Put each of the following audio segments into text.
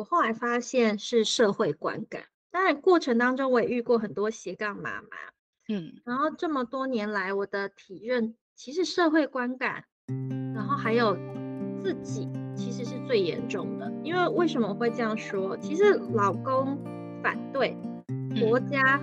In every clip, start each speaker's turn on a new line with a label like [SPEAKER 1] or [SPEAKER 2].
[SPEAKER 1] 我后来发现是社会观感。当然，过程当中我也遇过很多斜杠妈妈，
[SPEAKER 2] 嗯，
[SPEAKER 1] 然后这么多年来，我的体认其实社会观感，然后还有自己，其实是最严重的。因为为什么我会这样说？其实老公反对，国家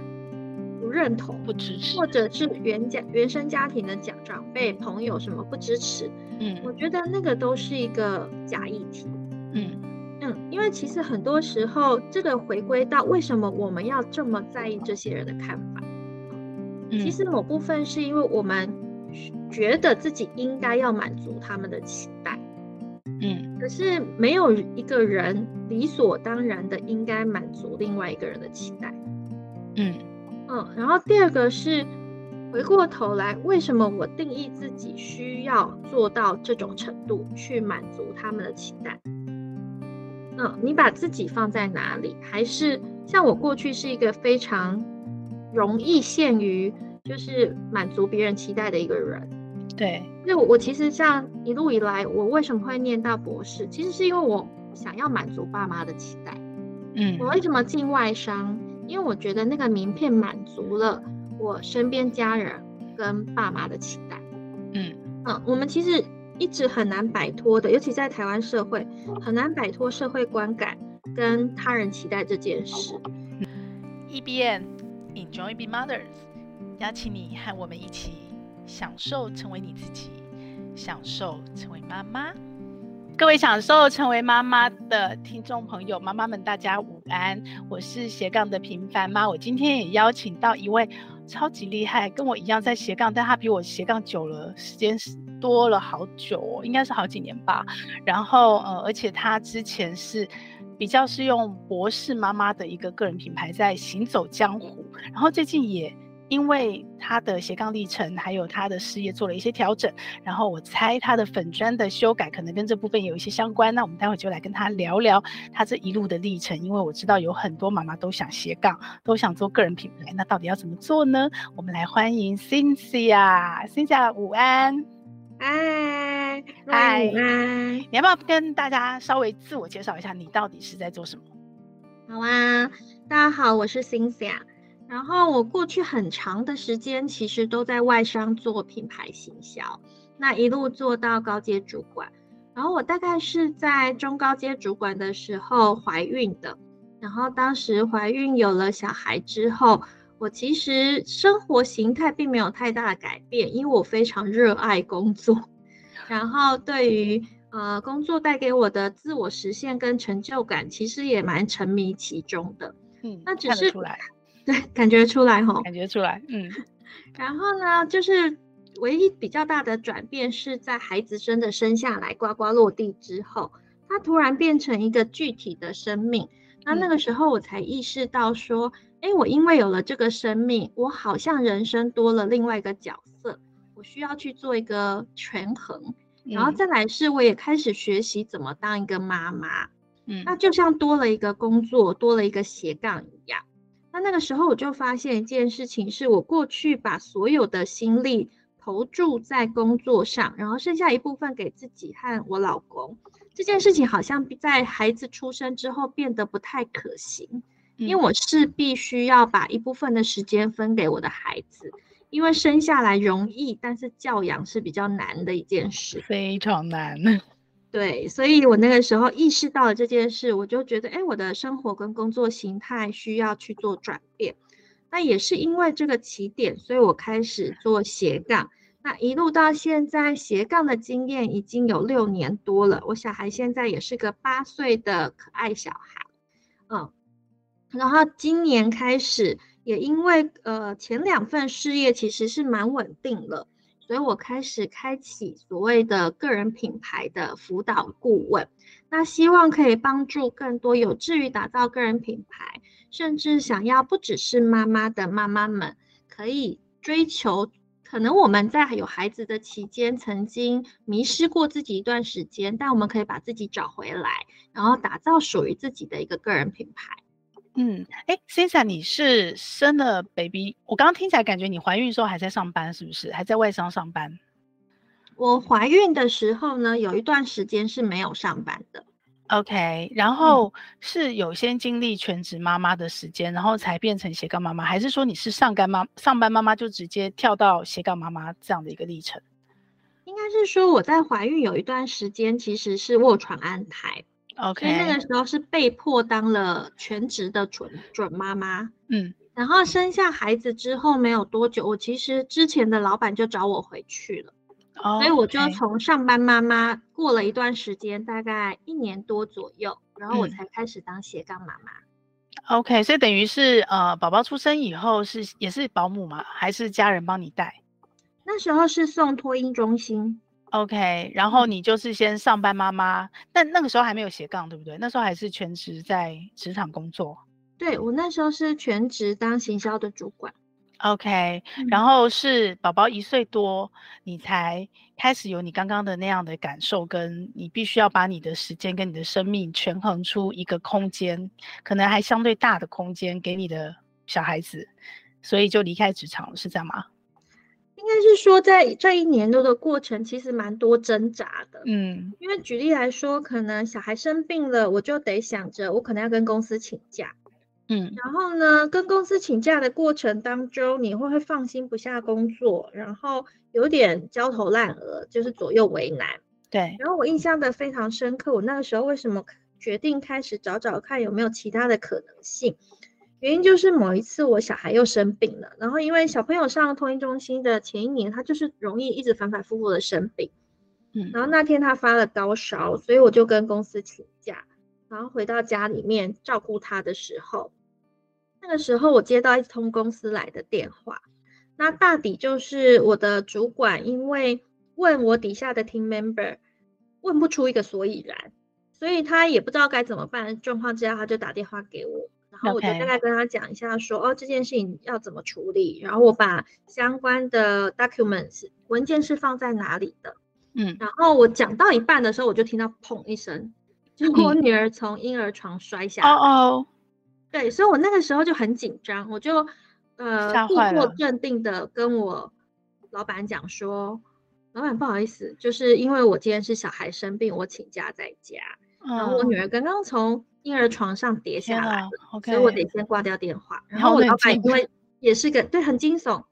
[SPEAKER 1] 不认同、
[SPEAKER 2] 不支持，
[SPEAKER 1] 或者是原家原生家庭的长长辈、朋友什么不支持，
[SPEAKER 2] 嗯，
[SPEAKER 1] 我觉得那个都是一个假议题，
[SPEAKER 2] 嗯。
[SPEAKER 1] 嗯，因为其实很多时候，这个回归到为什么我们要这么在意这些人的看法，
[SPEAKER 2] 嗯，
[SPEAKER 1] 其实某部分是因为我们觉得自己应该要满足他们的期待，
[SPEAKER 2] 嗯，
[SPEAKER 1] 可是没有一个人理所当然的应该满足另外一个人的期待，
[SPEAKER 2] 嗯。
[SPEAKER 1] 嗯，然后第二个是回过头来，为什么我定义自己需要做到这种程度去满足他们的期待？嗯，你把自己放在哪里？还是像我过去是一个非常容易陷于就是满足别人期待的一个人。
[SPEAKER 2] 对，
[SPEAKER 1] 因为我我其实像一路以来，我为什么会念到博士？其实是因为我想要满足爸妈的期待。
[SPEAKER 2] 嗯，
[SPEAKER 1] 我为什么进外商？因为我觉得那个名片满足了我身边家人跟爸妈的期待。
[SPEAKER 2] 嗯
[SPEAKER 1] 嗯，我们其实。一直很难摆脱的，尤其在台湾社会，很难摆脱社会观感跟他人期待这件事。
[SPEAKER 2] E.B.N. Enjoy Be Mothers，邀请你和我们一起享受成为你自己，享受成为妈妈。各位享受成为妈妈的听众朋友、妈妈们，大家午安！我是斜杠的平凡妈，我今天也邀请到一位超级厉害，跟我一样在斜杠，但他比我斜杠久了，时间多了好久哦，应该是好几年吧。然后呃，而且他之前是比较是用博士妈妈的一个个人品牌在行走江湖，然后最近也。因为他的斜杠历程，还有他的事业做了一些调整，然后我猜他的粉砖的修改可能跟这部分有一些相关。那我们待会就来跟他聊聊他这一路的历程。因为我知道有很多妈妈都想斜杠，都想做个人品牌，那到底要怎么做呢？我们来欢迎 Cynthia，Cynthia 午安，
[SPEAKER 1] 嗨，
[SPEAKER 2] 嗨，你要不要跟大家稍微自我介绍一下，你到底是在做什么？
[SPEAKER 1] 好啊，大家好，我是 Cynthia。然后我过去很长的时间，其实都在外商做品牌行销，那一路做到高阶主管。然后我大概是在中高阶主管的时候怀孕的。然后当时怀孕有了小孩之后，我其实生活形态并没有太大的改变，因为我非常热爱工作。然后对于呃工作带给我的自我实现跟成就感，其实也蛮沉迷其中的。
[SPEAKER 2] 嗯，
[SPEAKER 1] 那只是
[SPEAKER 2] 出来。
[SPEAKER 1] 对，感觉出来吼，
[SPEAKER 2] 感觉出来，嗯。
[SPEAKER 1] 然后呢，就是唯一比较大的转变是在孩子真的生下来，呱呱落地之后，他突然变成一个具体的生命。那那个时候我才意识到说，哎、嗯，我因为有了这个生命，我好像人生多了另外一个角色，我需要去做一个权衡。然后再来是，我也开始学习怎么当一个妈妈。嗯，那就像多了一个工作，多了一个斜杠一样。那那个时候我就发现一件事情，是我过去把所有的心力投注在工作上，然后剩下一部分给自己和我老公。这件事情好像在孩子出生之后变得不太可行，因为我是必须要把一部分的时间分给我的孩子，因为生下来容易，但是教养是比较难的一件事，
[SPEAKER 2] 非常难。
[SPEAKER 1] 对，所以我那个时候意识到了这件事，我就觉得，哎，我的生活跟工作形态需要去做转变。那也是因为这个起点，所以我开始做斜杠。那一路到现在，斜杠的经验已经有六年多了。我小孩现在也是个八岁的可爱小孩，嗯。然后今年开始，也因为呃前两份事业其实是蛮稳定了。所以我开始开启所谓的个人品牌的辅导顾问，那希望可以帮助更多有志于打造个人品牌，甚至想要不只是妈妈的妈妈们，可以追求。可能我们在有孩子的期间，曾经迷失过自己一段时间，但我们可以把自己找回来，然后打造属于自己的一个个人品牌。
[SPEAKER 2] 嗯，哎，Cynthia，你是生了 baby？我刚刚听起来感觉你怀孕的时候还在上班，是不是？还在外商上班？
[SPEAKER 1] 我怀孕的时候呢，有一段时间是没有上班的。
[SPEAKER 2] OK，然后是有先经历全职妈妈的时间，然后才变成斜杠妈妈，还是说你是上干妈上班妈妈就直接跳到斜杠妈妈这样的一个历程？
[SPEAKER 1] 应该是说我在怀孕有一段时间其实是卧床安胎，OK，那个时候是被迫当了全职的准准妈妈，嗯，然后生下孩子之后没有多久，我其实之前的老板就找我回去了。Oh, 所以我就从上班妈妈过了一段时间，大概一年多左右，然后我才开始当斜杠妈妈。
[SPEAKER 2] 嗯、OK，所以等于是呃，宝宝出生以后是也是保姆吗？还是家人帮你带？
[SPEAKER 1] 那时候是送托婴中心。
[SPEAKER 2] OK，然后你就是先上班妈妈，嗯、但那个时候还没有斜杠，对不对？那时候还是全职在职场工作。
[SPEAKER 1] 对，我那时候是全职当行销的主管。
[SPEAKER 2] OK，然后是宝宝一岁多，你才开始有你刚刚的那样的感受，跟你必须要把你的时间跟你的生命权衡出一个空间，可能还相对大的空间给你的小孩子，所以就离开职场了，是这样吗？
[SPEAKER 1] 应该是说，在这一年多的过程，其实蛮多挣扎的。嗯，因为举例来说，可能小孩生病了，我就得想着我可能要跟公司请假。嗯，然后呢，跟公司请假的过程当中，你会会放心不下工作，然后有点焦头烂额，就是左右为难。
[SPEAKER 2] 对。
[SPEAKER 1] 然后我印象的非常深刻，我那个时候为什么决定开始找找看有没有其他的可能性？原因就是某一次我小孩又生病了，然后因为小朋友上托婴中心的前一年，他就是容易一直反反复复的生病。嗯。然后那天他发了高烧，所以我就跟公司请假，然后回到家里面照顾他的时候。那个时候，我接到一通公司来的电话，那大抵就是我的主管因为问我底下的 team member 问不出一个所以然，所以他也不知道该怎么办。状况之下，他就打电话给我，然后我就大概跟他讲一下说.哦，这件事情要怎么处理，然后我把相关的 documents 文件是放在哪里的，嗯，然后我讲到一半的时候，我就听到砰一声，就我女儿从婴儿床摔下来。哦哦。对，所以我那个时候就很紧张，我就呃故作镇定的跟我老板讲说：“老板，不好意思，就是因为我今天是小孩生病，我请假在家，嗯、然后我女儿刚刚从婴儿床上跌下来了，okay, 所以我得先挂掉电话。然后我老板因为也是个对很惊悚，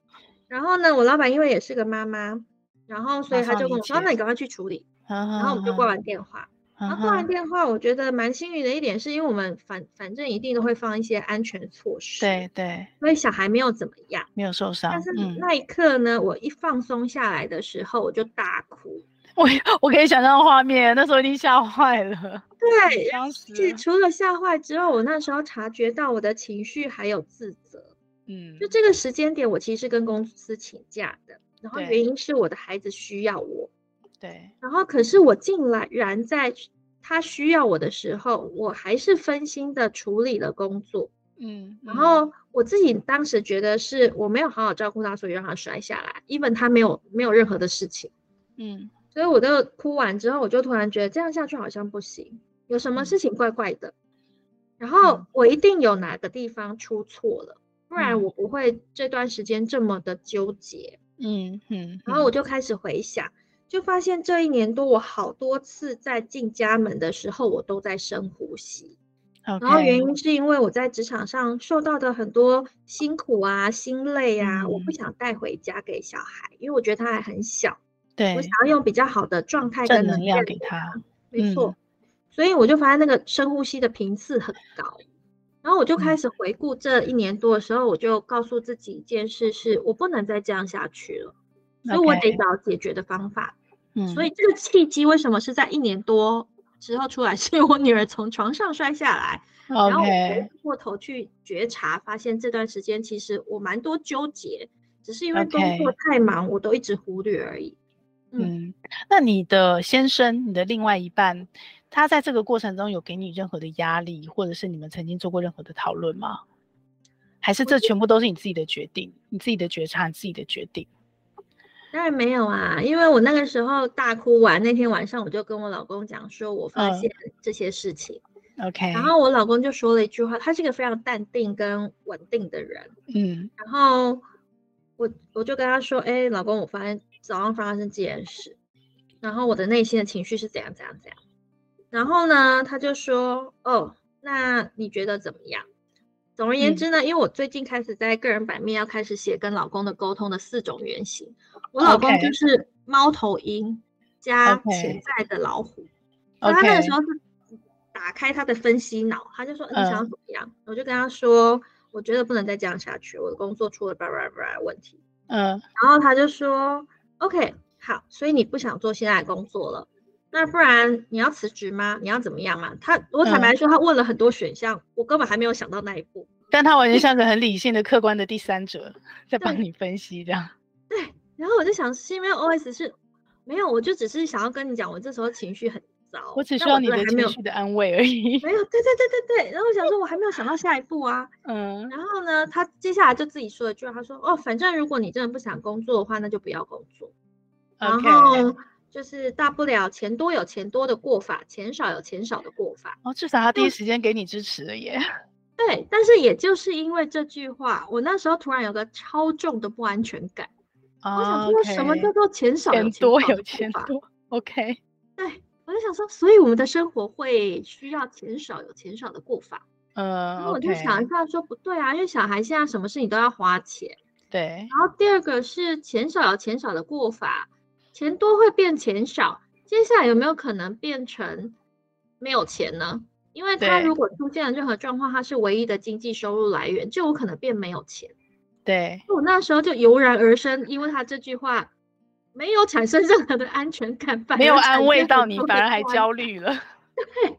[SPEAKER 1] 然后呢，我老板因为也是个妈妈，然后所以他就跟我说：那你赶快去处理。然后我们就挂完电话。”然后挂完电话，我觉得蛮幸运的一点是，因为我们反反正一定都会放一些安全措施，
[SPEAKER 2] 对对，
[SPEAKER 1] 所以小孩没有怎么样，
[SPEAKER 2] 没有受伤。
[SPEAKER 1] 但是那一刻呢，嗯、我一放松下来的时候，我就大哭。
[SPEAKER 2] 我我可以想象画面，那时候一定吓坏了。
[SPEAKER 1] 对，当时除了吓坏之后，我那时候察觉到我的情绪还有自责。嗯，就这个时间点，我其实是跟公司请假的，然后原因是我的孩子需要我。
[SPEAKER 2] 对，
[SPEAKER 1] 然后可是我竟然在他需要我的时候，我还是分心的处理了工作。嗯，然后我自己当时觉得是我没有好好照顾他，所以让他摔下来。even 他没有没有任何的事情。嗯，所以我就哭完之后，我就突然觉得这样下去好像不行，有什么事情怪怪的。然后我一定有哪个地方出错了，不然我不会这段时间这么的纠结。嗯嗯，然后我就开始回想。就发现这一年多，我好多次在进家门的时候，我都在深呼吸。然后原因是因为我在职场上受到的很多辛苦啊、心累啊，嗯、我不想带回家给小孩，因为我觉得他还很小。
[SPEAKER 2] 对，
[SPEAKER 1] 我想要用比较好的状态跟能量
[SPEAKER 2] 给他。
[SPEAKER 1] 没错，嗯、所以我就发现那个深呼吸的频次很高。然后我就开始回顾这一年多的时候，嗯、我就告诉自己一件事：是我不能再这样下去了。所以我得找解决的方法。嗯，所以这个契机为什么是在一年多之后出来？是因为我女儿从床上摔下来.然后我回过头去觉察，发现这段时间其实我蛮多纠结，只是因为工作太忙.我都一直忽略而已。
[SPEAKER 2] 嗯，那你的先生，你的另外一半，他在这个过程中有给你任何的压力，或者是你们曾经做过任何的讨论吗？还是这全部都是你自己的决定，你自己的觉察，你自己的决定？
[SPEAKER 1] 当然没有啊，因为我那个时候大哭完那天晚上，我就跟我老公讲说，我发现这些事情。
[SPEAKER 2] Uh, OK，
[SPEAKER 1] 然后我老公就说了一句话，他是一个非常淡定跟稳定的人。嗯，然后我我就跟他说，哎，老公，我发现早上发生这件事，然后我的内心的情绪是怎样怎样怎样。然后呢，他就说：“哦，那你觉得怎么样？”总而言之呢，嗯、因为我最近开始在个人版面要开始写跟老公的沟通的四种原型。我老公就是猫头鹰加潜在的老虎。他那个时候是打开他的分析脑，他就说：“ Okay. 你想要怎么样？”嗯、我就跟他说：“我觉得不能再这样下去，我的工作出了叭叭叭问题。”嗯，然后他就说：“OK，好，所以你不想做现在的工作了。”那不然你要辞职吗？你要怎么样嘛？他我坦白说，他问了很多选项，嗯、我根本还没有想到那一步。
[SPEAKER 2] 但他完全像个很理性的、客观的第三者，在帮你分析这样。
[SPEAKER 1] 对，然后我就想，是因为 OS 是没有，我就只是想要跟你讲，我这时候情绪很糟，
[SPEAKER 2] 我只需要你的情绪的安慰而已。
[SPEAKER 1] 没有，对对对对对。然后我想说，我还没有想到下一步啊。嗯。然后呢，他接下来就自己说了一句话，他说：“哦，反正如果你真的不想工作的话，那就不要工作。”然后。就是大不了钱多有钱多的过法，钱少有钱少的过法。
[SPEAKER 2] 哦，至少他第一时间给你支持了耶。
[SPEAKER 1] 对，但是也就是因为这句话，我那时候突然有个超重的不安全感。哦、我想说，什么叫做钱少有钱多？
[SPEAKER 2] 有钱多，OK。
[SPEAKER 1] 对，我就想说，所以我们的生活会需要钱少有钱少的过法。呃，然后我就想一下，说不对啊，因为小孩现在什么事情都要花钱。
[SPEAKER 2] 对。
[SPEAKER 1] 然后第二个是钱少有钱少的过法。钱多会变钱少，接下来有没有可能变成没有钱呢？因为他如果出现了任何状况，他是唯一的经济收入来源，就有可能变没有钱。
[SPEAKER 2] 对，
[SPEAKER 1] 我那时候就油然而生，因为他这句话没有产生任何的安全感，
[SPEAKER 2] 没有安慰到你，反而还焦虑了。
[SPEAKER 1] 对，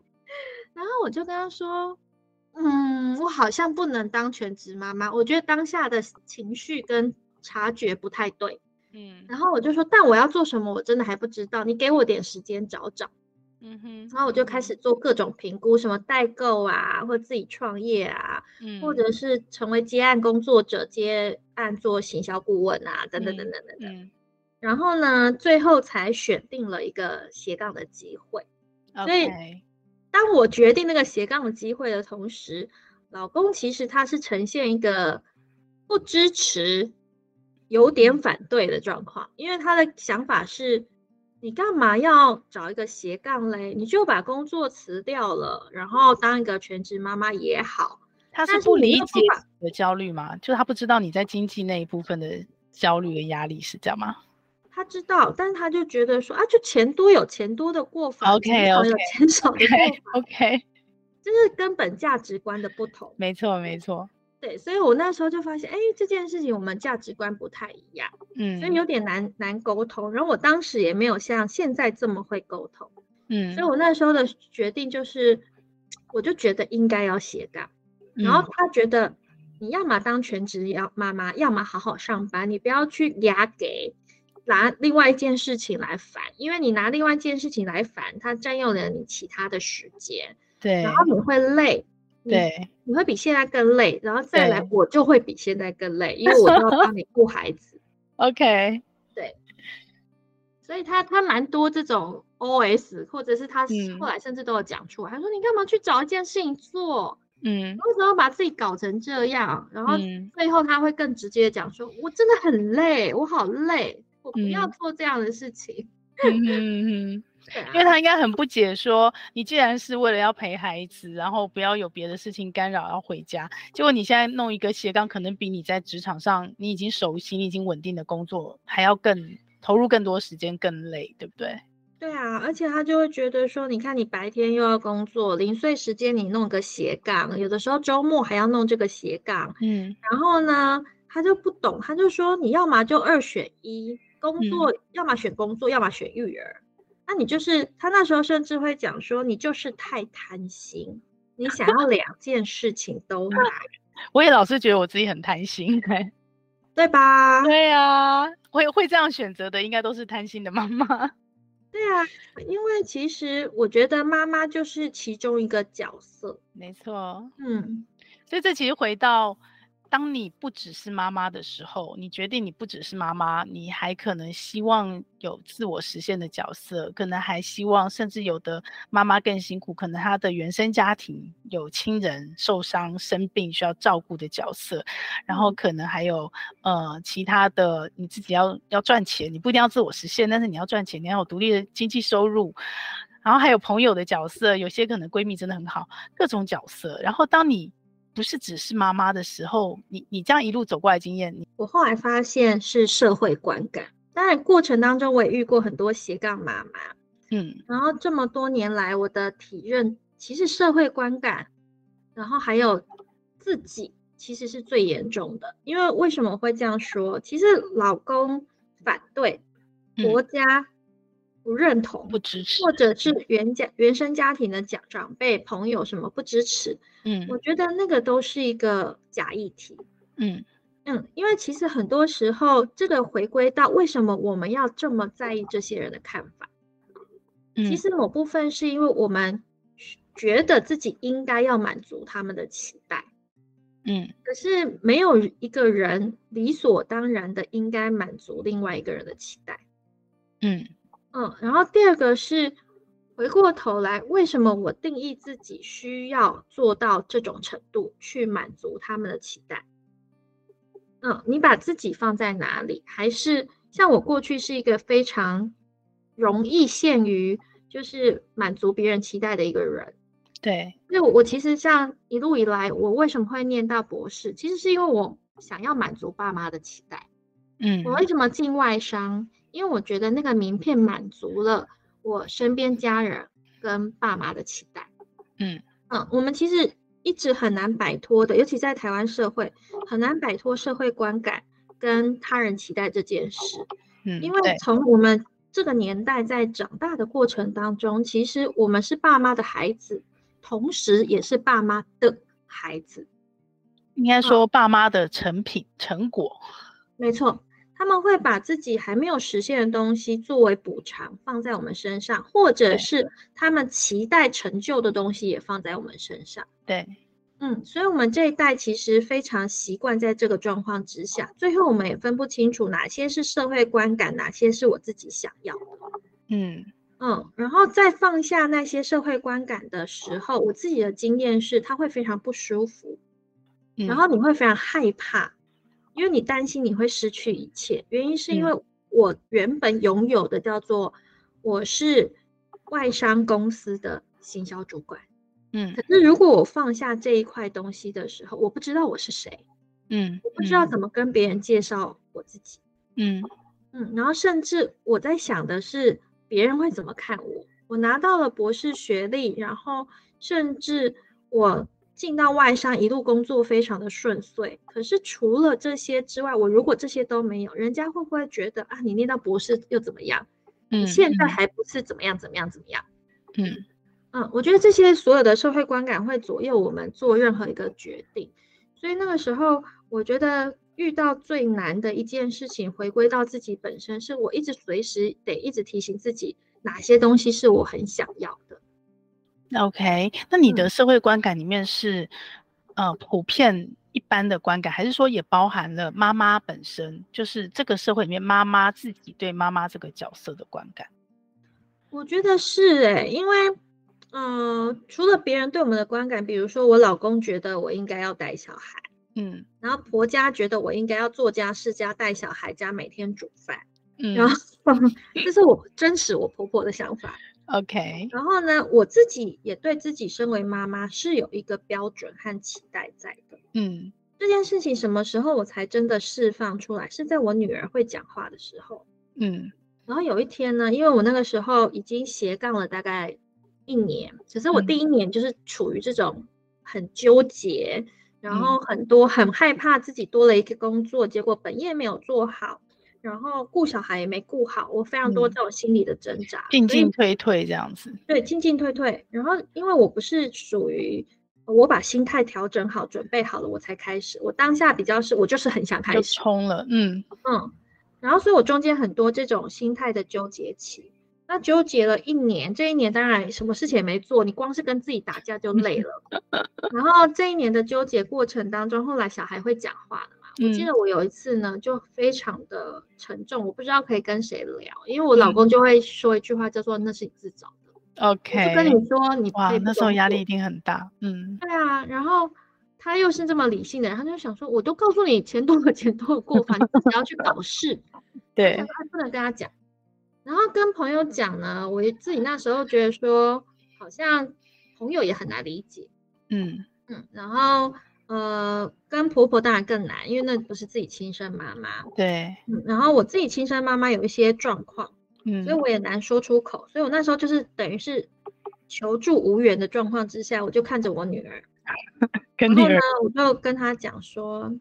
[SPEAKER 1] 然后我就跟他说：“嗯，我好像不能当全职妈妈，我觉得当下的情绪跟察觉不太对。”嗯，然后我就说，但我要做什么，我真的还不知道。你给我点时间找找。嗯哼，然后我就开始做各种评估，什么代购啊，或自己创业啊，嗯，或者是成为接案工作者，接案做行销顾问啊，等等等等等等。嗯，然后呢，最后才选定了一个斜杠的机会。所以，当我决定那个斜杠的机会的同时，老公其实他是呈现一个不支持。有点反对的状况，因为他的想法是：你干嘛要找一个斜杠嘞？你就把工作辞掉了，然后当一个全职妈妈也好。
[SPEAKER 2] 他是不理解你的焦虑吗？就是他不知道你在经济那一部分的焦虑的压力是这样吗？
[SPEAKER 1] 他知道，但是他就觉得说啊，就钱多有钱多的过法
[SPEAKER 2] ，OK，
[SPEAKER 1] 有钱少的过法
[SPEAKER 2] ，OK，
[SPEAKER 1] 就是根本价值观的不同。
[SPEAKER 2] 没错，没错。
[SPEAKER 1] 对，所以我那时候就发现，哎，这件事情我们价值观不太一样，嗯，所以有点难难沟通。然后我当时也没有像现在这么会沟通，嗯，所以我那时候的决定就是，我就觉得应该要斜杠。然后他觉得，你要么当全职要妈妈，要么好好上班，你不要去压给拿另外一件事情来烦，因为你拿另外一件事情来烦，它占用了你其他的时间，
[SPEAKER 2] 对，
[SPEAKER 1] 然后你会累。
[SPEAKER 2] 对，
[SPEAKER 1] 你会比现在更累，然后再来，我就会比现在更累，因为我都要帮你顾孩子。
[SPEAKER 2] OK，
[SPEAKER 1] 对，所以他他蛮多这种 OS，或者是他后来甚至都有讲出来，嗯、他说你干嘛去找一件事情做？嗯，为什么把自己搞成这样？然后最后他会更直接讲说，我真的很累，我好累，我不要做这样的事情。嗯嗯嗯。
[SPEAKER 2] 因为他应该很不解，说你既然是为了要陪孩子，然后不要有别的事情干扰，要回家，结果你现在弄一个斜杠，可能比你在职场上你已经熟悉、你已经稳定的工作还要更投入更多时间、更累，对不对？
[SPEAKER 1] 对啊，而且他就会觉得说，你看你白天又要工作，零碎时间你弄个斜杠，有的时候周末还要弄这个斜杠，嗯，然后呢，他就不懂，他就说你要么就二选一，工作、嗯、要么选工作，要么选育儿。那你就是他那时候甚至会讲说，你就是太贪心，你想要两件事情都买。
[SPEAKER 2] 我也老是觉得我自己很贪心，
[SPEAKER 1] 对吧？
[SPEAKER 2] 对啊，会会这样选择的，应该都是贪心的妈妈。
[SPEAKER 1] 对啊，因为其实我觉得妈妈就是其中一个角色，
[SPEAKER 2] 没错。嗯，所以这其实回到。当你不只是妈妈的时候，你决定你不只是妈妈，你还可能希望有自我实现的角色，可能还希望，甚至有的妈妈更辛苦，可能她的原生家庭有亲人受伤、生病需要照顾的角色，然后可能还有呃其他的，你自己要要赚钱，你不一定要自我实现，但是你要赚钱，你要有独立的经济收入。然后还有朋友的角色，有些可能闺蜜真的很好，各种角色。然后当你不是只是妈妈的时候，你你这样一路走过来经验，
[SPEAKER 1] 我后来发现是社会观感。当然过程当中我也遇过很多斜杠妈妈，
[SPEAKER 2] 嗯，
[SPEAKER 1] 然后这么多年来我的体认，其实社会观感，然后还有自己。其实是最严重的，因为为什么会这样说？其实老公反对，国家不认同、
[SPEAKER 2] 嗯、不支持，
[SPEAKER 1] 或者是原家原生家庭的长长辈、朋友什么不支持，
[SPEAKER 2] 嗯，
[SPEAKER 1] 我觉得那个都是一个假议题，
[SPEAKER 2] 嗯。
[SPEAKER 1] 嗯，因为其实很多时候这个回归到为什么我们要这么在意这些人的看法，
[SPEAKER 2] 嗯、
[SPEAKER 1] 其实某部分是因为我们觉得自己应该要满足他们的期待。
[SPEAKER 2] 嗯，
[SPEAKER 1] 可是没有一个人理所当然的应该满足另外一个人的期待。
[SPEAKER 2] 嗯
[SPEAKER 1] 嗯，然后第二个是回过头来，为什么我定义自己需要做到这种程度去满足他们的期待？嗯，你把自己放在哪里？还是像我过去是一个非常容易陷于就是满足别人期待的一个人。
[SPEAKER 2] 对，
[SPEAKER 1] 因为我其实像一路以来，我为什么会念到博士？其实是因为我想要满足爸妈的期待。
[SPEAKER 2] 嗯，
[SPEAKER 1] 我为什么进外商？因为我觉得那个名片满足了我身边家人跟爸妈的期待。
[SPEAKER 2] 嗯
[SPEAKER 1] 嗯，我们其实一直很难摆脱的，尤其在台湾社会，很难摆脱社会观感跟他人期待这件事。
[SPEAKER 2] 嗯，
[SPEAKER 1] 因为从我们这个年代在长大的过程当中，其实我们是爸妈的孩子。同时，也是爸妈的孩子，
[SPEAKER 2] 应该说爸妈的成品、哦、成果。
[SPEAKER 1] 没错，他们会把自己还没有实现的东西作为补偿放在我们身上，或者是他们期待成就的东西也放在我们身上。
[SPEAKER 2] 对，
[SPEAKER 1] 嗯，所以我们这一代其实非常习惯在这个状况之下，最后我们也分不清楚哪些是社会观感，哪些是我自己想要的。
[SPEAKER 2] 嗯。
[SPEAKER 1] 嗯，然后再放下那些社会观感的时候，我自己的经验是，他会非常不舒服，然后你会非常害怕，因为你担心你会失去一切。原因是因为我原本拥有的叫做我是外商公司的行销主管，
[SPEAKER 2] 嗯，
[SPEAKER 1] 可是如果我放下这一块东西的时候，我不知道我是谁，
[SPEAKER 2] 嗯，
[SPEAKER 1] 我不知道怎么跟别人介绍我自己，
[SPEAKER 2] 嗯
[SPEAKER 1] 嗯，然后甚至我在想的是。别人会怎么看我？我拿到了博士学历，然后甚至我进到外商，一路工作非常的顺遂。可是除了这些之外，我如果这些都没有，人家会不会觉得啊，你念到博士又怎么样？你现在还不是怎么样怎么样怎么样？
[SPEAKER 2] 嗯
[SPEAKER 1] 嗯，我觉得这些所有的社会观感会左右我们做任何一个决定。所以那个时候，我觉得。遇到最难的一件事情，回归到自己本身，是我一直随时得一直提醒自己，哪些东西是我很想要的。
[SPEAKER 2] OK，那你的社会观感里面是，嗯、呃，普遍一般的观感，还是说也包含了妈妈本身，就是这个社会里面妈妈自己对妈妈这个角色的观感？
[SPEAKER 1] 我觉得是哎、欸，因为，嗯、呃，除了别人对我们的观感，比如说我老公觉得我应该要带小孩。
[SPEAKER 2] 嗯，
[SPEAKER 1] 然后婆家觉得我应该要做家事加带小孩加每天煮饭，
[SPEAKER 2] 嗯，
[SPEAKER 1] 然后 这是我真实我婆婆的想法。
[SPEAKER 2] OK，
[SPEAKER 1] 然后呢，我自己也对自己身为妈妈是有一个标准和期待在的。
[SPEAKER 2] 嗯，
[SPEAKER 1] 这件事情什么时候我才真的释放出来？是在我女儿会讲话的时候。
[SPEAKER 2] 嗯，
[SPEAKER 1] 然后有一天呢，因为我那个时候已经斜杠了大概一年，只是我第一年就是处于这种很纠结。嗯然后很多很害怕自己多了一个工作，结果本业没有做好，然后顾小孩也没顾好，我非常多这种心理的挣扎，
[SPEAKER 2] 进进退退这样子。
[SPEAKER 1] 对，进进退退。然后因为我不是属于我把心态调整好、准备好了我才开始，我当下比较是我就是很想开始
[SPEAKER 2] 冲了，嗯
[SPEAKER 1] 嗯。然后所以我中间很多这种心态的纠结期。那纠结了一年，这一年当然什么事情也没做，你光是跟自己打架就累了。然后这一年的纠结过程当中，后来小孩会讲话了嘛？我记得我有一次呢，就非常的沉重，我不知道可以跟谁聊，因为我老公就会说一句话叫做“那是你自找的”。
[SPEAKER 2] OK，
[SPEAKER 1] 就跟你说你
[SPEAKER 2] 哇，那时候压力一定很大。嗯，
[SPEAKER 1] 对啊。然后他又是这么理性的人，他就想说，我都告诉你钱多了钱多了过，反正只要去搞事。
[SPEAKER 2] 对，
[SPEAKER 1] 他不能跟他讲。然后跟朋友讲呢，我自己那时候觉得说，好像朋友也很难理解。
[SPEAKER 2] 嗯
[SPEAKER 1] 嗯，然后呃，跟婆婆当然更难，因为那不是自己亲生妈妈。
[SPEAKER 2] 对，
[SPEAKER 1] 嗯，然后我自己亲生妈妈有一些状况，
[SPEAKER 2] 嗯，
[SPEAKER 1] 所以我也难说出口。所以我那时候就是等于是求助无援的状况之下，我就看着我女儿，
[SPEAKER 2] 跟女儿，
[SPEAKER 1] 然后呢，我就跟她讲说，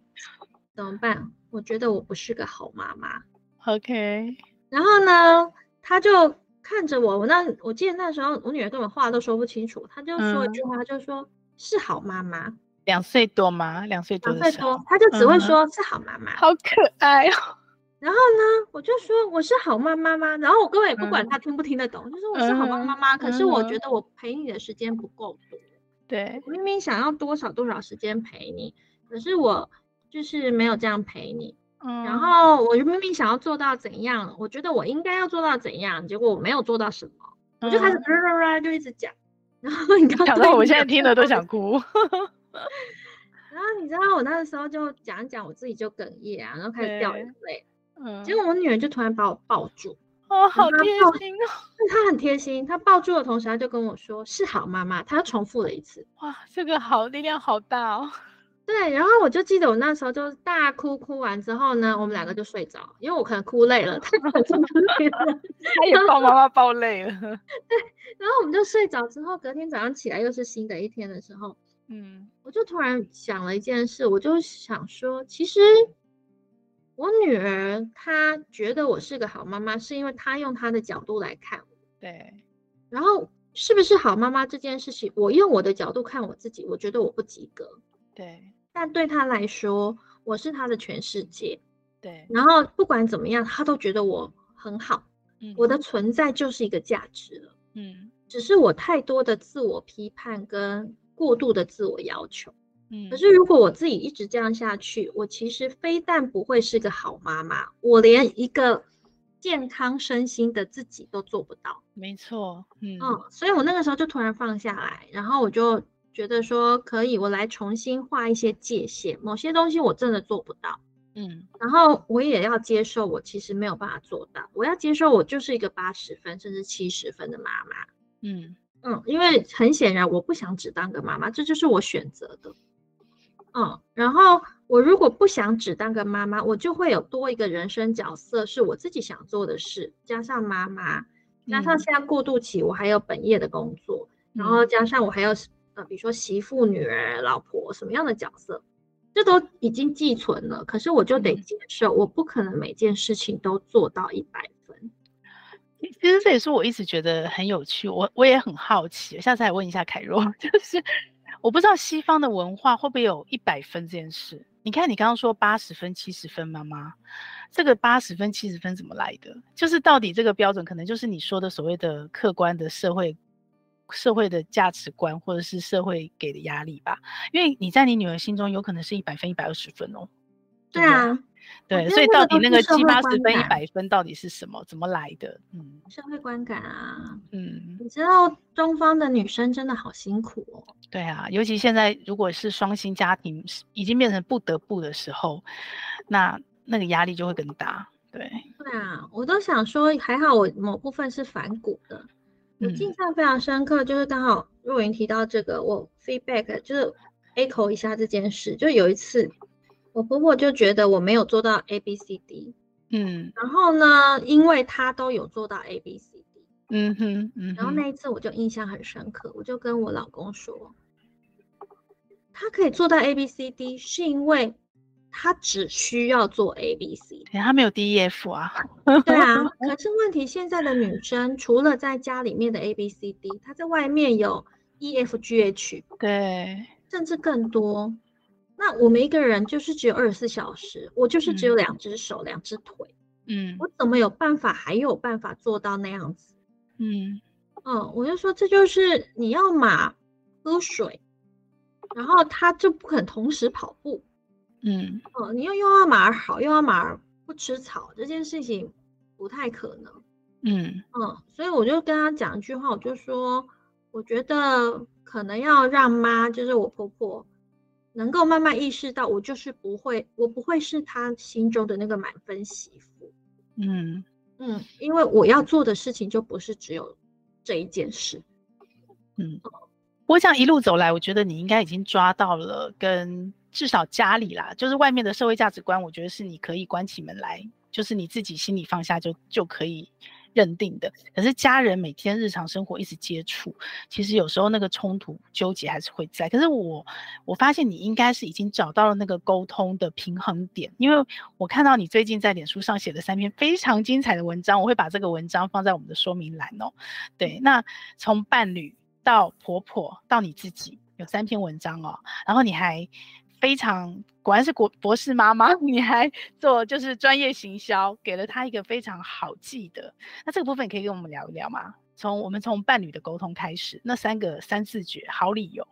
[SPEAKER 1] 怎么办？我觉得我不是个好妈妈。
[SPEAKER 2] OK。
[SPEAKER 1] 然后呢，她就看着我，我那我记得那时候我女儿根本话都说不清楚，她就说一句话，就说。嗯是好妈妈，
[SPEAKER 2] 两岁多吗？两岁多，
[SPEAKER 1] 两岁多，他就只会说是好妈妈，
[SPEAKER 2] 嗯，好可爱哦。
[SPEAKER 1] 然后呢，我就说我是好妈妈吗？然后我根本也不管他听不听得懂，嗯、就说我是好妈妈吗？可是我觉得我陪你的时间不够多。
[SPEAKER 2] 对，
[SPEAKER 1] 我明明想要多少多少时间陪你，可是我就是没有这样陪你。嗯，然后我就明明想要做到怎样，我觉得我应该要做到怎样，结果我没有做到什么，嗯、我就开始啦啦啦就一直讲。然后你刚
[SPEAKER 2] 讲到我现在听了都想哭。
[SPEAKER 1] 然后你知道我那个时候就讲一讲，我自己就哽咽啊，然后开始掉眼泪。嗯，结果我女儿就突然把我抱住，
[SPEAKER 2] 哦，好贴心哦。
[SPEAKER 1] 她很贴心，她抱住的同时，她就跟我说：“是好妈妈。”她又重复了一次。
[SPEAKER 2] 哇，这个好力量好大哦。
[SPEAKER 1] 对，然后我就记得我那时候就大哭，哭完之后呢，我们两个就睡着，因为我可能哭累了，她可能累了，
[SPEAKER 2] 她也抱妈妈抱累了。对，
[SPEAKER 1] 然后我们就睡着之后，隔天早上起来又是新的一天的时候，嗯，我就突然想了一件事，我就想说，其实我女儿她觉得我是个好妈妈，是因为她用她的角度来看我。
[SPEAKER 2] 对，
[SPEAKER 1] 然后是不是好妈妈这件事情，我用我的角度看我自己，我觉得我不及格。
[SPEAKER 2] 对。
[SPEAKER 1] 但对她来说，我是她的全世界。
[SPEAKER 2] 对，
[SPEAKER 1] 然后不管怎么样，她都觉得我很好。嗯，我的存在就是一个价值了。嗯，只是我太多的自我批判跟过度的自我要求。嗯，可是如果我自己一直这样下去，我其实非但不会是个好妈妈，我连一个健康身心的自己都做不到。
[SPEAKER 2] 没错。嗯，
[SPEAKER 1] 嗯，所以我那个时候就突然放下来，然后我就。觉得说可以，我来重新画一些界限，某些东西我真的做不到，嗯，然后我也要接受，我其实没有办法做到，我要接受我就是一个八十分甚至七十分的妈妈，嗯嗯，因为很显然我不想只当个妈妈，这就是我选择的，嗯，然后我如果不想只当个妈妈，我就会有多一个人生角色是我自己想做的事，加上妈妈，加上现在过渡期我还有本业的工作，嗯，然后加上我还有。呃，比如说媳妇、女儿、老婆，什么样的角色，这都已经寄存了。可是我就得接受，我不可能每件事情都做到一百分。
[SPEAKER 2] 其实这也是我一直觉得很有趣，我我也很好奇。下次来问一下凯若，就是我不知道西方的文化会不会有一百分这件事。你看，你刚刚说八十分、七十分，妈妈，这个八十分、七十分怎么来的？就是到底这个标准，可能就是你说的所谓的客观的社会。社会的价值观，或者是社会给的压力吧，因为你在你女儿心中有可能是一百分、一百二十分哦。
[SPEAKER 1] 对啊，
[SPEAKER 2] 对，所以到底那个七八十分、一百分到底是什么？怎么来的？嗯，
[SPEAKER 1] 社会观感啊，
[SPEAKER 2] 嗯，
[SPEAKER 1] 你知道东方的女生真的好辛苦哦。
[SPEAKER 2] 对啊，尤其现在如果是双薪家庭，已经变成不得不的时候，那那个压力就会更大。对，
[SPEAKER 1] 对啊，我都想说，还好我某部分是反骨的。我印象非常深刻，就是刚好若云提到这个，我 feedback 就是 echo 一下这件事。就有一次，我婆婆就觉得我没有做到 A B C D，嗯，然后呢，因为她都有做到 A B C D，
[SPEAKER 2] 嗯哼，嗯哼，
[SPEAKER 1] 然后那一次我就印象很深刻，我就跟我老公说，他可以做到 A B C D 是因为。他只需要做 A B C，
[SPEAKER 2] 他没有 D E F 啊。
[SPEAKER 1] 对啊，可是问题现在的女生除了在家里面的 A B C D，她在外面有 E F G H，
[SPEAKER 2] 对，
[SPEAKER 1] 甚至更多。那我们一个人就是只有二十四小时，我就是只有两只手、两只腿，嗯，我怎么有办法还有办法做到那样子？嗯嗯，我就说这就是你要马喝水，然后他就不肯同时跑步。嗯哦，你又又要马儿好，又要马儿不吃草，这件事情不太可能。嗯嗯，所以我就跟他讲一句话，我就说，我觉得可能要让妈，就是我婆婆，能够慢慢意识到，我就是不会，我不会是他心中的那个满分媳妇。嗯嗯，因为我要做的事情就不是只有这一件事。
[SPEAKER 2] 嗯，不过这样一路走来，我觉得你应该已经抓到了，跟至少家里啦，就是外面的社会价值观，我觉得是你可以关起门来，就是你自己心里放下就就可以。认定的，可是家人每天日常生活一直接触，其实有时候那个冲突纠结还是会在。可是我我发现你应该是已经找到了那个沟通的平衡点，因为我看到你最近在脸书上写的三篇非常精彩的文章，我会把这个文章放在我们的说明栏哦。对，那从伴侣到婆婆到你自己有三篇文章哦，然后你还。非常果然是国博士妈妈，你还做就是专业行销，给了他一个非常好记的。那这个部分可以跟我们聊一聊吗？从我们从伴侣的沟通开始，那三个三字诀，好理由。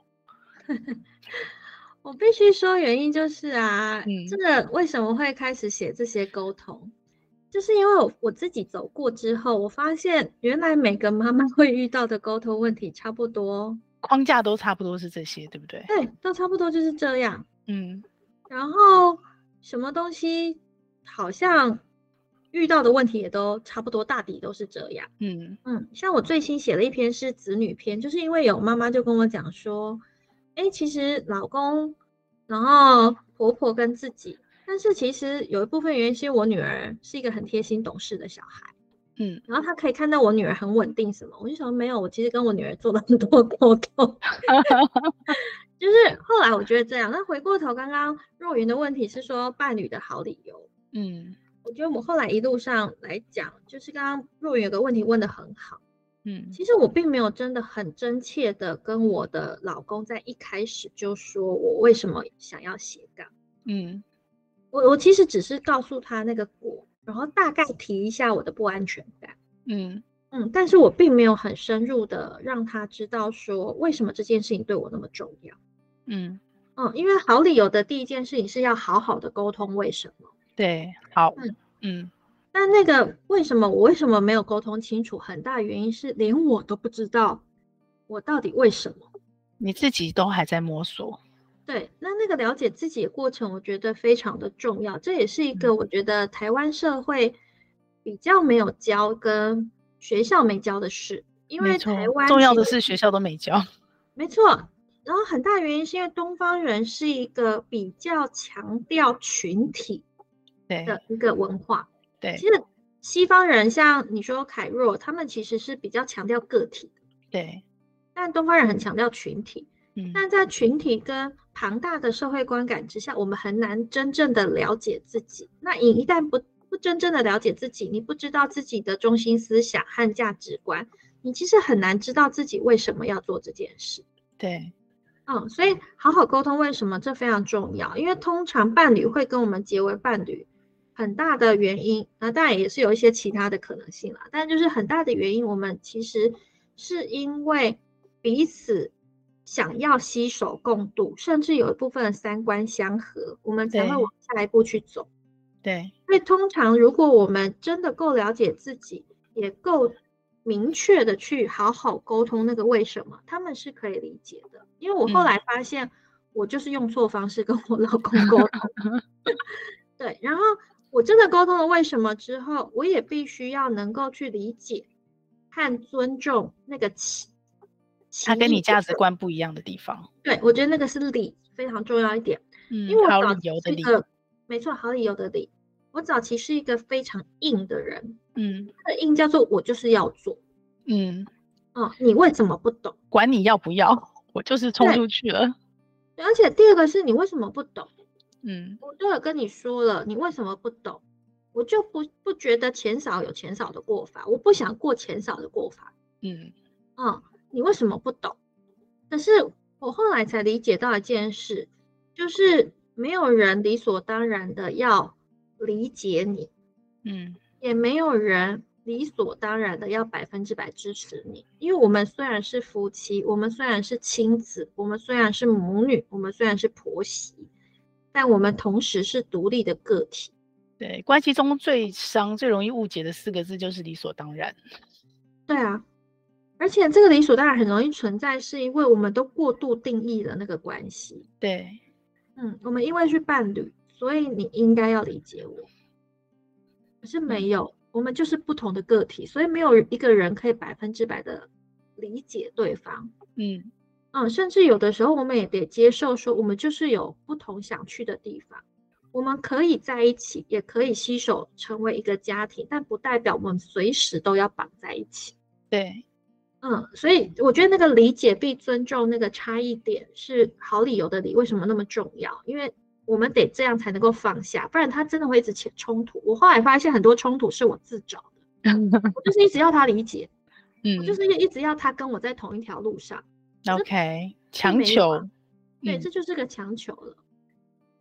[SPEAKER 1] 我必须说原因就是啊，嗯，这个为什么会开始写这些沟通，就是因为我我自己走过之后，我发现原来每个妈妈会遇到的沟通问题差不多，
[SPEAKER 2] 框架都差不多是这些，对不对？
[SPEAKER 1] 对，都差不多就是这样。
[SPEAKER 2] 嗯，
[SPEAKER 1] 然后什么东西好像遇到的问题也都差不多，大抵都是这样。
[SPEAKER 2] 嗯
[SPEAKER 1] 嗯，像我最新写了一篇是子女篇，就是因为有妈妈就跟我讲说，哎，其实老公，然后婆婆跟自己，但是其实有一部分原因是我女儿是一个很贴心懂事的小孩。
[SPEAKER 2] 嗯，
[SPEAKER 1] 然后她可以看到我女儿很稳定什么，我就想没有，我其实跟我女儿做了很多 沟通。就是后来我觉得这样，那回过头，刚刚若云的问题是说伴侣的好理由。
[SPEAKER 2] 嗯，
[SPEAKER 1] 我觉得我们后来一路上来讲，就是刚刚若云有个问题问的很好。
[SPEAKER 2] 嗯，
[SPEAKER 1] 其实我并没有真的很真切的跟我的老公在一开始就说我为什么想要斜杠。
[SPEAKER 2] 嗯，
[SPEAKER 1] 我我其实只是告诉他那个果，然后大概提一下我的不安全感。
[SPEAKER 2] 嗯。
[SPEAKER 1] 嗯，但是我并没有很深入的让他知道说为什么这件事情对我那么重要。
[SPEAKER 2] 嗯
[SPEAKER 1] 嗯，因为好理由的第一件事情是要好好的沟通为什么。
[SPEAKER 2] 对，好，
[SPEAKER 1] 嗯
[SPEAKER 2] 嗯，
[SPEAKER 1] 但那个为什么我为什么没有沟通清楚，很大原因是连我都不知道我到底为什么。
[SPEAKER 2] 你自己都还在摸索。
[SPEAKER 1] 对，那那个了解自己的过程，我觉得非常的重要。这也是一个我觉得台湾社会比较没有教跟。学校没教的事，因为台湾
[SPEAKER 2] 重要的是学校都没教，
[SPEAKER 1] 没错。然后很大原因是因为东方人是一个比较强调群体的一个文化。
[SPEAKER 2] 对，
[SPEAKER 1] 其实西方人像你说凯若，他们其实是比较强调个体
[SPEAKER 2] 的。
[SPEAKER 1] 对，但东方人很强调群体。
[SPEAKER 2] 嗯，
[SPEAKER 1] 但在群体跟庞大的社会观感之下，我们很难真正的了解自己。那你一旦不不真正的了解自己，你不知道自己的中心思想和价值观，你其实很难知道自己为什么要做这件事。
[SPEAKER 2] 对，
[SPEAKER 1] 嗯，所以好好沟通为什么这非常重要，因为通常伴侣会跟我们结为伴侣，很大的原因，那当然也是有一些其他的可能性啦，但就是很大的原因，我们其实是因为彼此想要携手共度，甚至有一部分的三观相合，我们才会往下一步去走。
[SPEAKER 2] 对，
[SPEAKER 1] 所以通常如果我们真的够了解自己，也够明确的去好好沟通那个为什么，他们是可以理解的。因为我后来发现，我就是用错方式跟我老公沟通。对，然后我真的沟通了为什么之后，我也必须要能够去理解和尊重那个其
[SPEAKER 2] 他跟你价值观不一样的地方。
[SPEAKER 1] 对，我觉得那个是理非常重要一点。
[SPEAKER 2] 嗯，
[SPEAKER 1] 因为我
[SPEAKER 2] 好理由的理。
[SPEAKER 1] 没错，好理由的理。我早期是一个非常硬的人，
[SPEAKER 2] 嗯，
[SPEAKER 1] 他的硬叫做我就是要做，
[SPEAKER 2] 嗯，
[SPEAKER 1] 哦，你为什么不懂？
[SPEAKER 2] 管你要不要，我就是冲出去了。
[SPEAKER 1] 对，而且第二个是你为什么不懂？
[SPEAKER 2] 嗯，
[SPEAKER 1] 我都有跟你说了，你为什么不懂？我就不不觉得钱少有钱少的过法，我不想过钱少的过法。
[SPEAKER 2] 嗯，
[SPEAKER 1] 嗯，你为什么不懂？可是我后来才理解到一件事，就是没有人理所当然的要。理解你，
[SPEAKER 2] 嗯，
[SPEAKER 1] 也没有人理所当然的要百分之百支持你，因为我们虽然是夫妻，我们虽然是亲子，我们虽然是母女，我们虽然是婆媳，但我们同时是独立的个体。
[SPEAKER 2] 对，关系中最伤、最容易误解的四个字就是理所当然。
[SPEAKER 1] 对啊，而且这个理所当然很容易存在，是因为我们都过度定义了那个关系。
[SPEAKER 2] 对，
[SPEAKER 1] 嗯，我们因为是伴侣。所以你应该要理解我，可是没有，我们就是不同的个体，所以没有一个人可以百分之百的理解对方。
[SPEAKER 2] 嗯
[SPEAKER 1] 嗯，甚至有的时候我们也得接受说，我们就是有不同想去的地方。我们可以在一起，也可以携手成为一个家庭，但不代表我们随时都要绑在一起。
[SPEAKER 2] 对，
[SPEAKER 1] 嗯，所以我觉得那个理解并尊重那个差异点是好理由的理，为什么那么重要？因为我们得这样才能够放下，不然他真的会一直起冲突。我后来发现很多冲突是我自找的，我就是一直要他理解，
[SPEAKER 2] 嗯，
[SPEAKER 1] 我就是一直要他跟我在同一条路上。
[SPEAKER 2] OK，强求，
[SPEAKER 1] 对，这就是个强求了。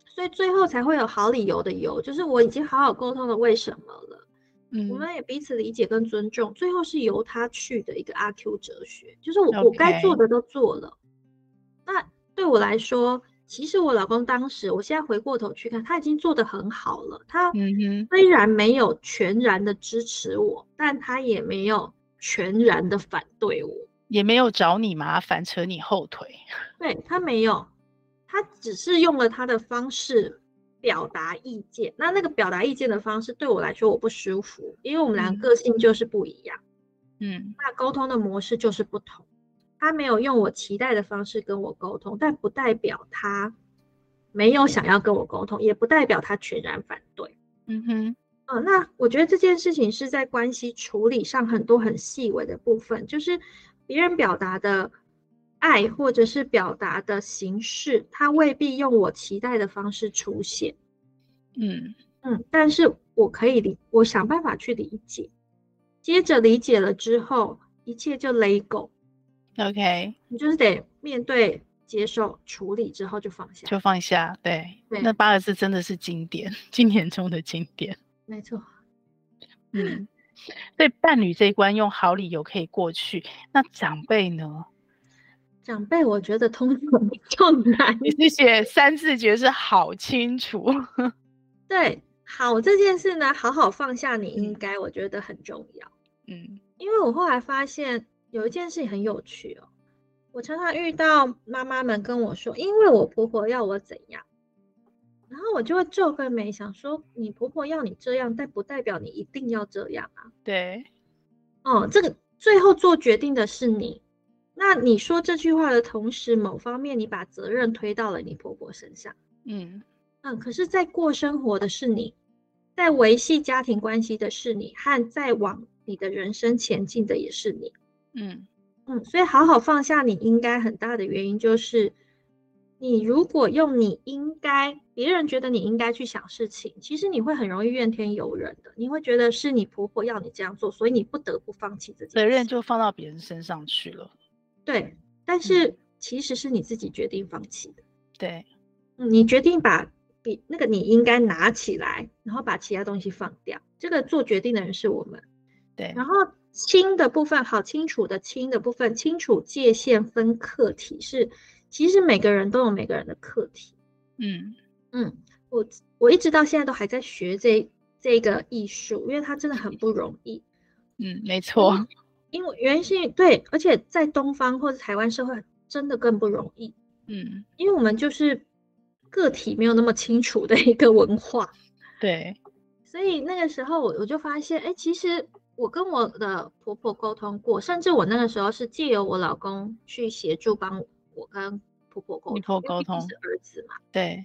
[SPEAKER 1] 所以最后才会有好理由的由，就是我已经好好沟通了为什么了，嗯，我们也彼此理解跟尊重，最后是由他去的一个阿 Q 哲学，就是我.我该做的都做了。那对我来说，其实我老公当时，我现在回过头去看，他已经做得很好了。他虽然没有全然的支持我，但他也没有全然的反对我，
[SPEAKER 2] 也没有找你麻烦扯你后腿。
[SPEAKER 1] 对，他没有。他只是用了他的方式表达意见，那那个表达意见的方式对我来说我不舒服，因为我们俩个性就是不一样，
[SPEAKER 2] 嗯，
[SPEAKER 1] 那沟通的模式就是不同。他没有用我期待的方式跟我沟通，但不代表他没有想要跟我沟通，也不代表他全然反对。
[SPEAKER 2] 嗯哼，
[SPEAKER 1] 呃，那我觉得这件事情是在关系处理上很多很细微的部分，就是别人表达的。爱或者是表达的形式，他未必用我期待的方式出现。
[SPEAKER 2] 嗯
[SPEAKER 1] 嗯，但是我可以理，我想办法去理解。接着理解了之后，一切就 let go。
[SPEAKER 2] OK，
[SPEAKER 1] 你就是得面对、接受、处理之后就放下，
[SPEAKER 2] 就放下。对，
[SPEAKER 1] 对
[SPEAKER 2] 那八个字真的是经典，经典中的经典。
[SPEAKER 1] 没错。
[SPEAKER 2] 嗯，对伴侣这一关用好理由可以过去，那长辈呢？
[SPEAKER 1] 长辈，我觉得通常 比较难。
[SPEAKER 2] 你是写三字诀是好清楚。
[SPEAKER 1] 对，好这件事呢，好好放下，你应该，我觉得很重要。
[SPEAKER 2] 嗯，
[SPEAKER 1] 因为我后来发现有一件事情很有趣哦，我常常遇到妈妈们跟我说，因为我婆婆要我怎样，然后我就会皱个眉，想说，你婆婆要你这样，但不代表你一定要这样啊。
[SPEAKER 2] 对，
[SPEAKER 1] 哦，这个最后做决定的是你。那你说这句话的同时，某方面你把责任推到了你婆婆身上。
[SPEAKER 2] 嗯
[SPEAKER 1] 嗯，可是，在过生活的是你，在维系家庭关系的是你，和在往你的人生前进的也是你。
[SPEAKER 2] 嗯
[SPEAKER 1] 嗯，所以好好放下，你应该很大的原因就是，你如果用你应该，别人觉得你应该去想事情，其实你会很容易怨天尤人的，你会觉得是你婆婆要你这样做，所以你不得不放弃这件事。
[SPEAKER 2] 责任就放到别人身上去了。
[SPEAKER 1] 对，但是其实是你自己决定放弃的。
[SPEAKER 2] 对，
[SPEAKER 1] 嗯，你决定把比那个你应该拿起来，然后把其他东西放掉。这个做决定的人是我们。
[SPEAKER 2] 对，
[SPEAKER 1] 然后清的部分，好清楚的清的部分，清楚界限分课题是，其实每个人都有每个人的课题。
[SPEAKER 2] 嗯
[SPEAKER 1] 嗯，我我一直到现在都还在学这这个艺术，因为它真的很不容易。
[SPEAKER 2] 嗯，没错。嗯
[SPEAKER 1] 因为原因是对，而且在东方或者台湾社会真的更不容易。
[SPEAKER 2] 嗯，
[SPEAKER 1] 因为我们就是个体没有那么清楚的一个文化。
[SPEAKER 2] 对，
[SPEAKER 1] 所以那个时候我我就发现，哎，其实我跟我的婆婆沟通过，甚至我那个时候是借由我老公去协助帮我跟婆婆沟通，
[SPEAKER 2] 沟通
[SPEAKER 1] 是儿子嘛。
[SPEAKER 2] 对。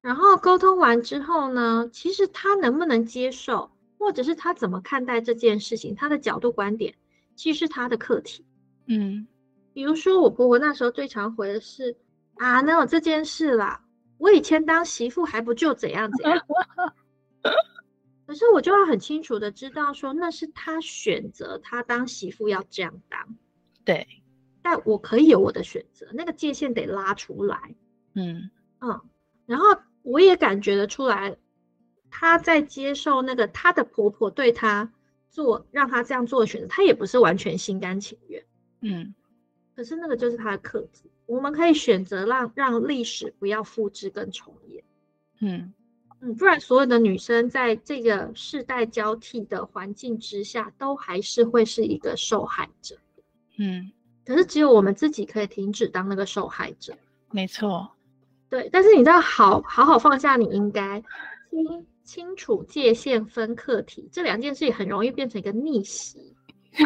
[SPEAKER 1] 然后沟通完之后呢，其实他能不能接受，或者是他怎么看待这件事情，他的角度观点。其实是他的课题，
[SPEAKER 2] 嗯，
[SPEAKER 1] 比如说我婆婆那时候最常回的是啊，哪有这件事啦？我以前当媳妇还不就怎样怎样？可是我就要很清楚的知道说，那是他选择，他当媳妇要这样当，
[SPEAKER 2] 对，
[SPEAKER 1] 但我可以有我的选择，那个界限得拉出来，
[SPEAKER 2] 嗯。
[SPEAKER 1] 嗯，然后我也感觉得出来，他在接受那个他的婆婆对他。做让他这样做的选择，他也不是完全心甘情愿，
[SPEAKER 2] 嗯，
[SPEAKER 1] 可是那个就是他的课题。我们可以选择让让历史不要复制跟重演，
[SPEAKER 2] 嗯
[SPEAKER 1] 嗯，不然所有的女生在这个世代交替的环境之下，都还是会是一个受害者，
[SPEAKER 2] 嗯。
[SPEAKER 1] 可是只有我们自己可以停止当那个受害者，
[SPEAKER 2] 没错，
[SPEAKER 1] 对。但是你知道，好好好放下，你应该清清楚界限分课题，这两件事情很容易变成一个逆袭。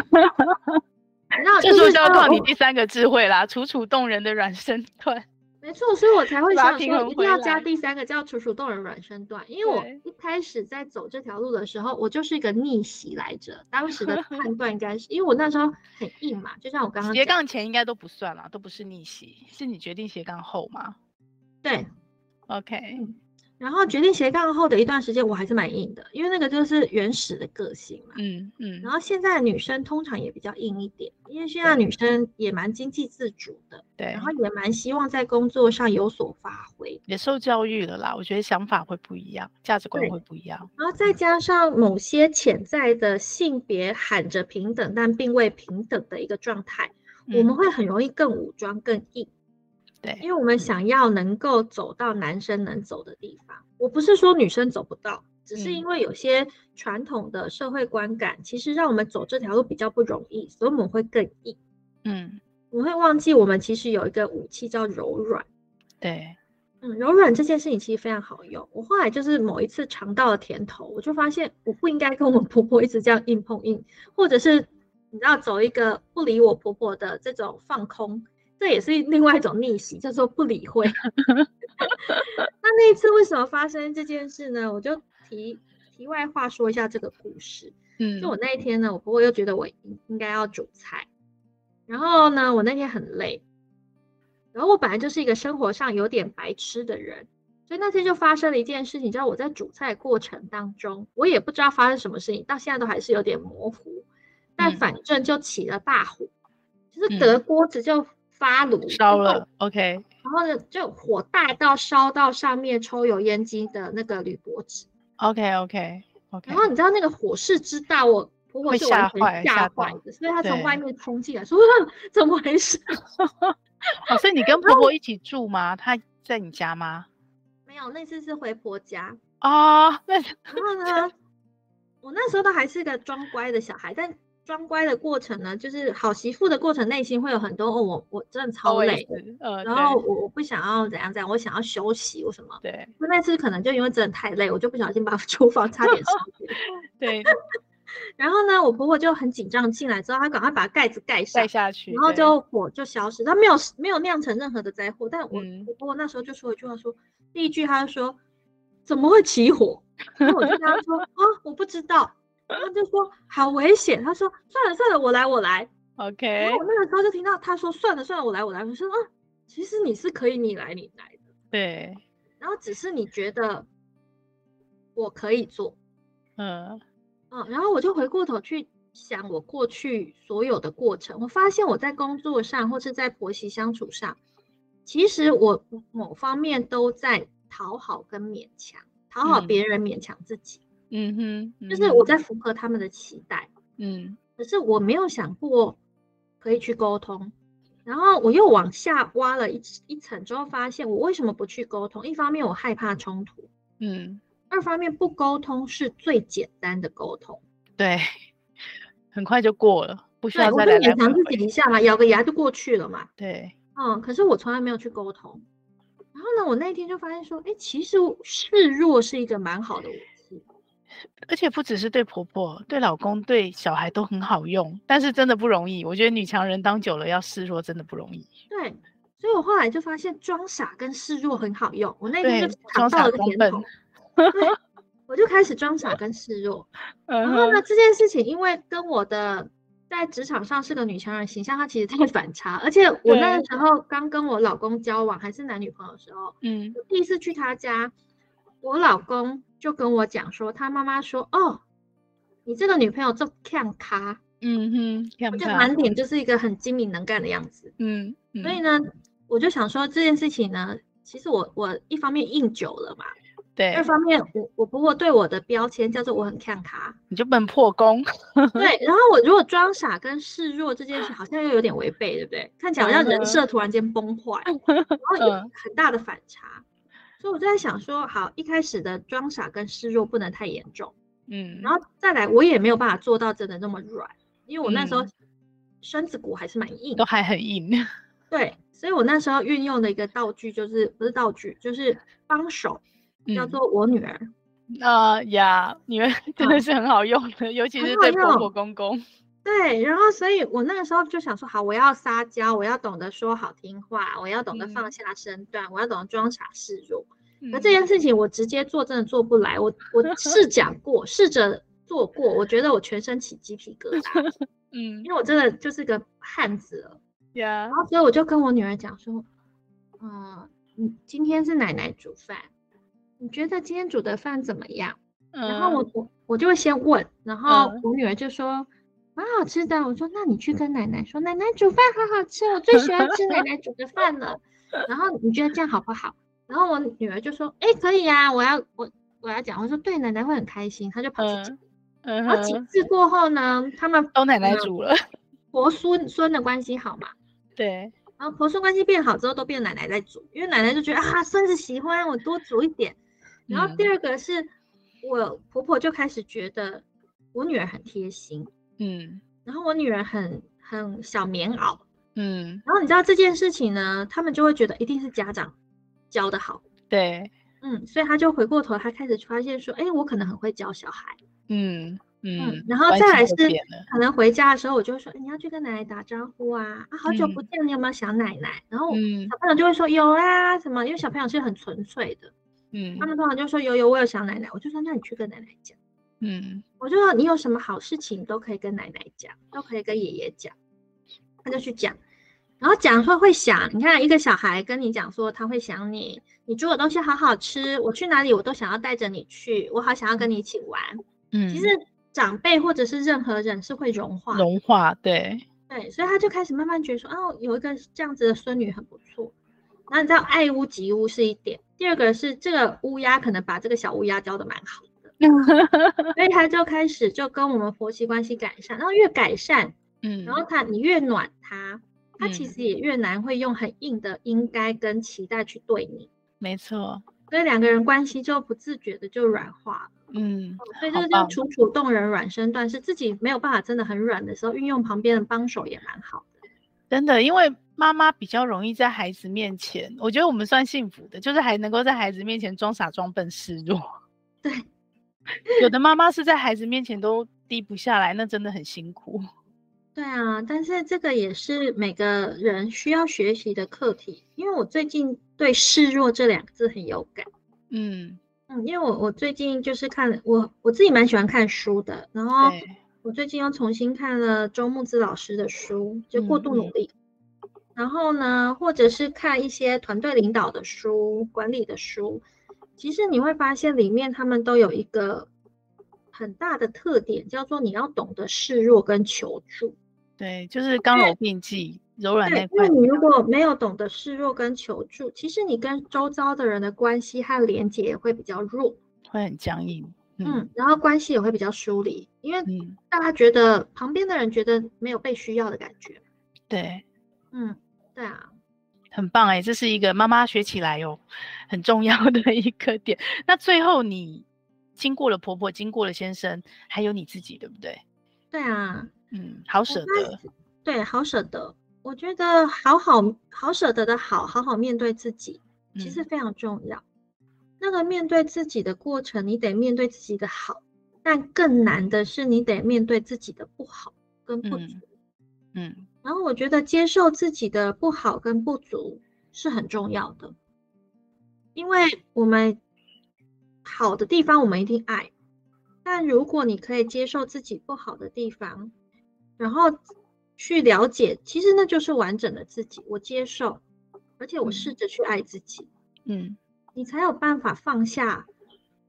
[SPEAKER 2] 那这时候就要靠你第三个智慧啦，楚楚动人的软身段。
[SPEAKER 1] 没错，所以我才会想说一定要加第三个叫楚楚动人软身段，因为我一开始在走这条路的时候，我就是一个逆袭来着。当时的判 断应该是因为我那时候很硬嘛，就像我刚刚
[SPEAKER 2] 斜杠前应该都不算啦，都不是逆袭，是你决定斜杠后吗？
[SPEAKER 1] 对
[SPEAKER 2] ，OK。
[SPEAKER 1] 嗯然后决定斜杠后的一段时间，我还是蛮硬的，因为那个就是原始的个性嘛。
[SPEAKER 2] 嗯嗯。
[SPEAKER 1] 然后现在的女生通常也比较硬一点，因为现在女生也蛮经济自主的，
[SPEAKER 2] 对。
[SPEAKER 1] 然后也蛮希望在工作上有所发挥，
[SPEAKER 2] 也受教育了啦。我觉得想法会不一样，价值观会不一样。
[SPEAKER 1] 然后再加上某些潜在的性别喊着平等，但并未平等的一个状态，嗯、我们会很容易更武装、更硬。
[SPEAKER 2] 对，
[SPEAKER 1] 因为我们想要能够走到男生能走的地方，我不是说女生走不到，只是因为有些传统的社会观感，嗯、其实让我们走这条路比较不容易，所以我们会更硬。
[SPEAKER 2] 嗯，
[SPEAKER 1] 我会忘记我们其实有一个武器叫柔软。
[SPEAKER 2] 对，
[SPEAKER 1] 嗯，柔软这件事情其实非常好用。我后来就是某一次尝到了甜头，我就发现我不应该跟我婆婆一直这样硬碰硬，或者是你知道走一个不理我婆婆的这种放空。这也是另外一种逆袭，叫做不理会。那那一次为什么发生这件事呢？我就题题外话说一下这个故事。
[SPEAKER 2] 嗯，
[SPEAKER 1] 就我那一天呢，我婆婆又觉得我应应该要煮菜，然后呢，我那天很累，然后我本来就是一个生活上有点白痴的人，所以那天就发生了一件事情，叫我在煮菜过程当中，我也不知道发生什么事情，到现在都还是有点模糊，但反正就起了大火，就是隔锅子就。发炉
[SPEAKER 2] 烧了，OK，
[SPEAKER 1] 然后呢，就火大到烧到上面抽油烟机的那个铝箔纸
[SPEAKER 2] ，OK，OK，OK。
[SPEAKER 1] 然后你知道那个火势之大，我婆婆是完全吓坏的，所以她从外面冲进来说：“怎么回事？”
[SPEAKER 2] 哦，所以你跟婆婆一起住吗？她在你家吗？
[SPEAKER 1] 没有，那次是回婆家
[SPEAKER 2] 啊。那
[SPEAKER 1] 然后呢，我那时候都还是个装乖的小孩，但。装乖的过程呢，就是好媳妇的过程，内心会有很多哦，我我真的超累，
[SPEAKER 2] 呃，
[SPEAKER 1] 然后我我不想要怎样怎样，我想要休息，我什么？
[SPEAKER 2] 对，
[SPEAKER 1] 那那次可能就因为真的太累，我就不小心把厨房 差点烧掉。
[SPEAKER 2] 对，
[SPEAKER 1] 然后呢，我婆婆就很紧张进来之后，她赶快把盖子盖上，
[SPEAKER 2] 盖下去，
[SPEAKER 1] 然后就火就消失，她没有没有酿成任何的灾祸。但我、嗯、我婆婆那时候就说一句话说，说第一句她就说怎么会起火？然后我就跟她说啊，我不知道。他就说好危险，他说算了算了，我来我来
[SPEAKER 2] ，OK。
[SPEAKER 1] 然后我那个时候就听到他说算了算了，我来我来。我说啊，其实你是可以你来你来的，
[SPEAKER 2] 对。
[SPEAKER 1] 然后只是你觉得我可以做，
[SPEAKER 2] 嗯
[SPEAKER 1] 嗯。然后我就回过头去想我过去所有的过程，我发现我在工作上或是在婆媳相处上，其实我某方面都在讨好跟勉强，讨好别人，勉强自己。
[SPEAKER 2] 嗯哼，嗯哼，
[SPEAKER 1] 就是我在符合他们的期待，
[SPEAKER 2] 嗯，
[SPEAKER 1] 可是我没有想过可以去沟通，然后我又往下挖了一一层之后，发现我为什么不去沟通？一方面我害怕冲突，
[SPEAKER 2] 嗯，
[SPEAKER 1] 二方面不沟通是最简单的沟通，
[SPEAKER 2] 对，很快就过了，不需要再来来回回。
[SPEAKER 1] 我就勉强自己一下嘛，咬个牙就过去了嘛，
[SPEAKER 2] 对，
[SPEAKER 1] 嗯，可是我从来没有去沟通，然后呢，我那天就发现说，哎，其实示弱是一个蛮好的。
[SPEAKER 2] 而且不只是对婆婆、对老公、对小孩都很好用，但是真的不容易。我觉得女强人当久了，要示弱真的不容易。
[SPEAKER 1] 对，所以我后来就发现装傻跟示弱很好用。我那天就尝到了甜头，我就开始装傻跟示弱。然后呢，这件事情因为跟我的在职场上是个女强人形象，它其实太反差。而且我那个时候刚跟我老公交往，还是男女朋友的时候，
[SPEAKER 2] 嗯，
[SPEAKER 1] 我第一次去他家，我老公。就跟我讲说，他妈妈说，哦，你这个女朋友这么看咖，
[SPEAKER 2] 嗯哼，
[SPEAKER 1] 我就满脸就是一个很精明能干的样子，
[SPEAKER 2] 嗯，嗯，
[SPEAKER 1] 所以呢，我就想说这件事情呢，其实我我一方面硬久了嘛，
[SPEAKER 2] 对，
[SPEAKER 1] 二方面我我婆婆对我的标签叫做我很看咖，
[SPEAKER 2] 你就不能破功，
[SPEAKER 1] 对，然后我如果装傻跟示弱这件事好像又有点违背，对不对？看起来好像人设突然间崩坏，然后有很大的反差。所以我就在想说，好，一开始的装傻跟示弱不能太严重，
[SPEAKER 2] 嗯，
[SPEAKER 1] 然后再来，我也没有办法做到真的那么软，因为我那时候身子骨还是蛮硬，
[SPEAKER 2] 都还很硬。
[SPEAKER 1] 对，所以我那时候运用的一个道具就是不是道具，就是帮手，叫做我女儿。
[SPEAKER 2] 啊呀，你们真的是很好用的，嗯、尤其是对婆婆公公。
[SPEAKER 1] 对，然后所以我那个时候就想说，好，我要撒娇，我要懂得说好听话，我要懂得放下身段，嗯、我要懂得装傻示弱。那、嗯、这件事情我直接做真的做不来，我我试讲 过，试着做过，我觉得我全身起鸡皮疙瘩。嗯，因为我真的就是个汉子了。
[SPEAKER 2] Yeah.
[SPEAKER 1] 然后所以我就跟我女儿讲说，嗯、呃，你今天是奶奶煮饭，你觉得今天煮的饭怎么样？嗯、然后我我我就会先问，然后我女儿就说。嗯蛮好吃的，我说那你去跟奶奶说，奶奶煮饭好好吃，我最喜欢吃奶奶煮的饭了。然后你觉得这样好不好？然后我女儿就说，哎，可以呀，我要我我要讲，我说对，奶奶会很开心，她就跑去讲。然后几次过后呢，他们
[SPEAKER 2] 都奶奶煮了，
[SPEAKER 1] 婆孙孙的关系好嘛？
[SPEAKER 2] 对。
[SPEAKER 1] 然后婆孙关系变好之后，都变奶奶在煮，因为奶奶就觉得啊，孙子喜欢我多煮一点。然后第二个是我婆婆就开始觉得我女儿很贴心。嗯，然后我女儿很很小棉袄，嗯，然后你知道这件事情呢，他们就会觉得一定是家长教的好，
[SPEAKER 2] 对，
[SPEAKER 1] 嗯，所以他就回过头，他开始发现说，哎，我可能很会教小孩，
[SPEAKER 2] 嗯嗯，
[SPEAKER 1] 然后再来是可能回家的时候，我就会说，你要去跟奶奶打招呼啊，啊，好久不见，你有没有想奶奶？然后小朋友就会说有啊，什么？因为小朋友是很纯粹的，嗯，他们通常就说有有，我有想奶奶，我就说那你去跟奶奶讲。嗯，我就说你有什么好事情都可以跟奶奶讲，都可以跟爷爷讲，他就去讲，然后讲说会想，你看一个小孩跟你讲说他会想你，你煮的东西好好吃，我去哪里我都想要带着你去，我好想要跟你一起玩。嗯，其实长辈或者是任何人是会融化，
[SPEAKER 2] 融化，对
[SPEAKER 1] 对，所以他就开始慢慢觉得说，哦，有一个这样子的孙女很不错。然后你知道爱屋及乌是一点，第二个是这个乌鸦可能把这个小乌鸦教的蛮好。所以他就开始就跟我们婆媳关系改善，然后越改善，嗯，然后他你越暖他，他其实也越难会用很硬的应该跟期待去对你。
[SPEAKER 2] 没错，
[SPEAKER 1] 所以两个人关系就不自觉的就软化了。嗯，所以这个叫楚楚动人软身段，是自己没有办法真的很软的时候，运用旁边的帮手也蛮好的。
[SPEAKER 2] 真的，因为妈妈比较容易在孩子面前，我觉得我们算幸福的，就是还能够在孩子面前装傻装笨示弱。
[SPEAKER 1] 对。
[SPEAKER 2] 有的妈妈是在孩子面前都低不下来，那真的很辛苦。
[SPEAKER 1] 对啊，但是这个也是每个人需要学习的课题。因为我最近对“示弱”这两个字很有感。嗯嗯，因为我我最近就是看我我自己蛮喜欢看书的，然后我最近又重新看了周木子老师的书，就《过度努力》嗯。然后呢，或者是看一些团队领导的书、管理的书。其实你会发现，里面他们都有一个很大的特点，叫做你要懂得示弱跟求助。
[SPEAKER 2] 对，就是刚柔并济，柔软那块。
[SPEAKER 1] 那你如果没有懂得示弱跟求助，其实你跟周遭的人的关系和连接也会比较弱，
[SPEAKER 2] 会很僵硬。
[SPEAKER 1] 嗯，嗯，然后关系也会比较疏离，因为大家觉得旁边的人觉得没有被需要的感觉。
[SPEAKER 2] 对，
[SPEAKER 1] 嗯，对啊。
[SPEAKER 2] 很棒哎，这是一个妈妈学起来哟，很重要的一个点。那最后你经过了婆婆，经过了先生，还有你自己，对不对？
[SPEAKER 1] 对啊，
[SPEAKER 2] 嗯，好舍得，
[SPEAKER 1] 对，好舍得。我觉得好好好舍得的好，好好面对自己，其实非常重要。嗯。那个面对自己的过程，你得面对自己的好，但更难的是你得面对自己的不好跟不足。嗯。嗯然后我觉得接受自己的不好跟不足是很重要的，因为我们好的地方我们一定爱，但如果你可以接受自己不好的地方，然后去了解，其实那就是完整的自己。我接受，而且我试着去爱自己，嗯，你才有办法放下。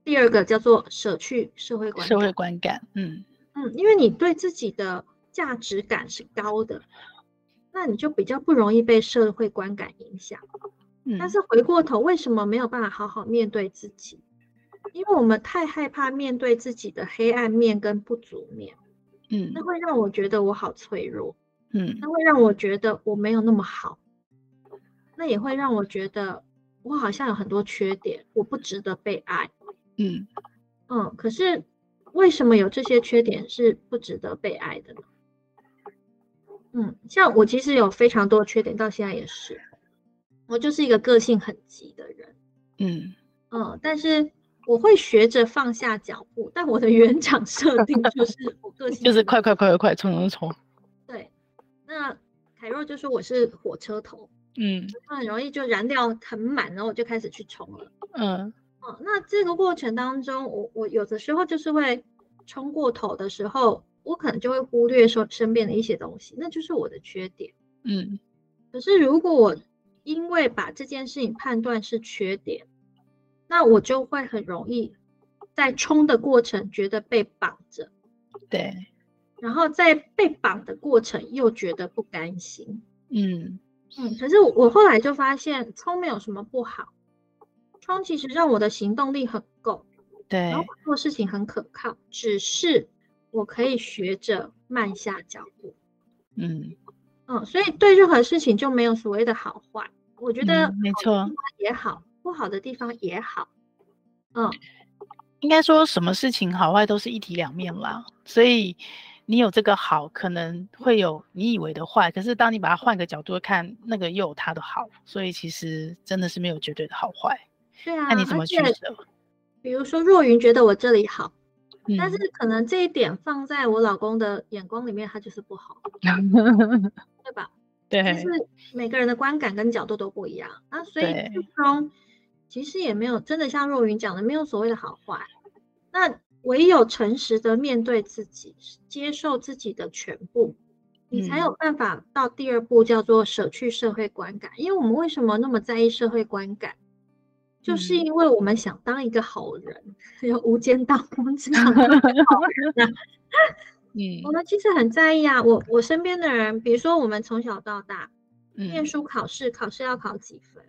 [SPEAKER 1] 第二个叫做舍去社会观感，
[SPEAKER 2] 社会观感，嗯
[SPEAKER 1] 嗯，因为你对自己的。价值感是高的，那你就比较不容易被社会观感影响。嗯，但是回过头，为什么没有办法好好面对自己？因为我们太害怕面对自己的黑暗面跟不足面。嗯，那会让我觉得我好脆弱。嗯，那会让我觉得我没有那么好。那也会让我觉得我好像有很多缺点，我不值得被爱。嗯嗯，可是为什么有这些缺点是不值得被爱的呢？嗯，像我其实有非常多的缺点，到现在也是，我就是一个个性很急的人。嗯嗯，但是我会学着放下脚步，但我的原厂设定就是 我个性
[SPEAKER 2] 就是快快快快快冲冲冲。
[SPEAKER 1] 对，那凯若就说我是火车头，
[SPEAKER 2] 嗯，
[SPEAKER 1] 很容易就燃料很满，然后我就开始去冲了。
[SPEAKER 2] 嗯，
[SPEAKER 1] 哦，那这个过程当中，我我有的时候就是会冲过头的时候，我可能就会忽略说身边的一些东西，那就是我的缺点。
[SPEAKER 2] 嗯，
[SPEAKER 1] 可是如果我因为把这件事情判断是缺点，那我就会很容易在冲的过程觉得被绑着，
[SPEAKER 2] 对，
[SPEAKER 1] 然后在被绑的过程又觉得不甘心。
[SPEAKER 2] 嗯
[SPEAKER 1] 嗯，可是我后来就发现冲没有什么不好，冲其实让我的行动力很够，
[SPEAKER 2] 对，
[SPEAKER 1] 然后做事情很可靠，只是我可以学着慢下脚步。
[SPEAKER 2] 嗯
[SPEAKER 1] 嗯，所以对任何事情就没有所谓的好坏，我觉得
[SPEAKER 2] 没错
[SPEAKER 1] 也好。不好的地方也好，嗯，
[SPEAKER 2] 应该说什么事情好坏都是一体两面啦。所以你有这个好，可能会有你以为的坏。可是当你把它换个角度看，那个又有它的好。所以其实真的是没有绝对的好坏。
[SPEAKER 1] 对啊，
[SPEAKER 2] 那你怎么取舍。
[SPEAKER 1] 比如说若云觉得我这里好，
[SPEAKER 2] 嗯，
[SPEAKER 1] 但是可能这一点放在我老公的眼光里面，他就是不好，对吧？
[SPEAKER 2] 对，
[SPEAKER 1] 就是每个人的观感跟角度都不一样啊，所以最终。其实也没有真的像若云讲的，没有所谓的好坏。那唯有诚实的面对自己，接受自己的全部，你才有办法到第二步，叫做舍去社会观感。因为我们为什么那么在意社会观感？就是因为我们想当一个好人，有无间道，我们只想当好人啊。嗯，我们其实很在意啊。我我身边的人，比如说我们从小到大，念书考试，考试要考几分？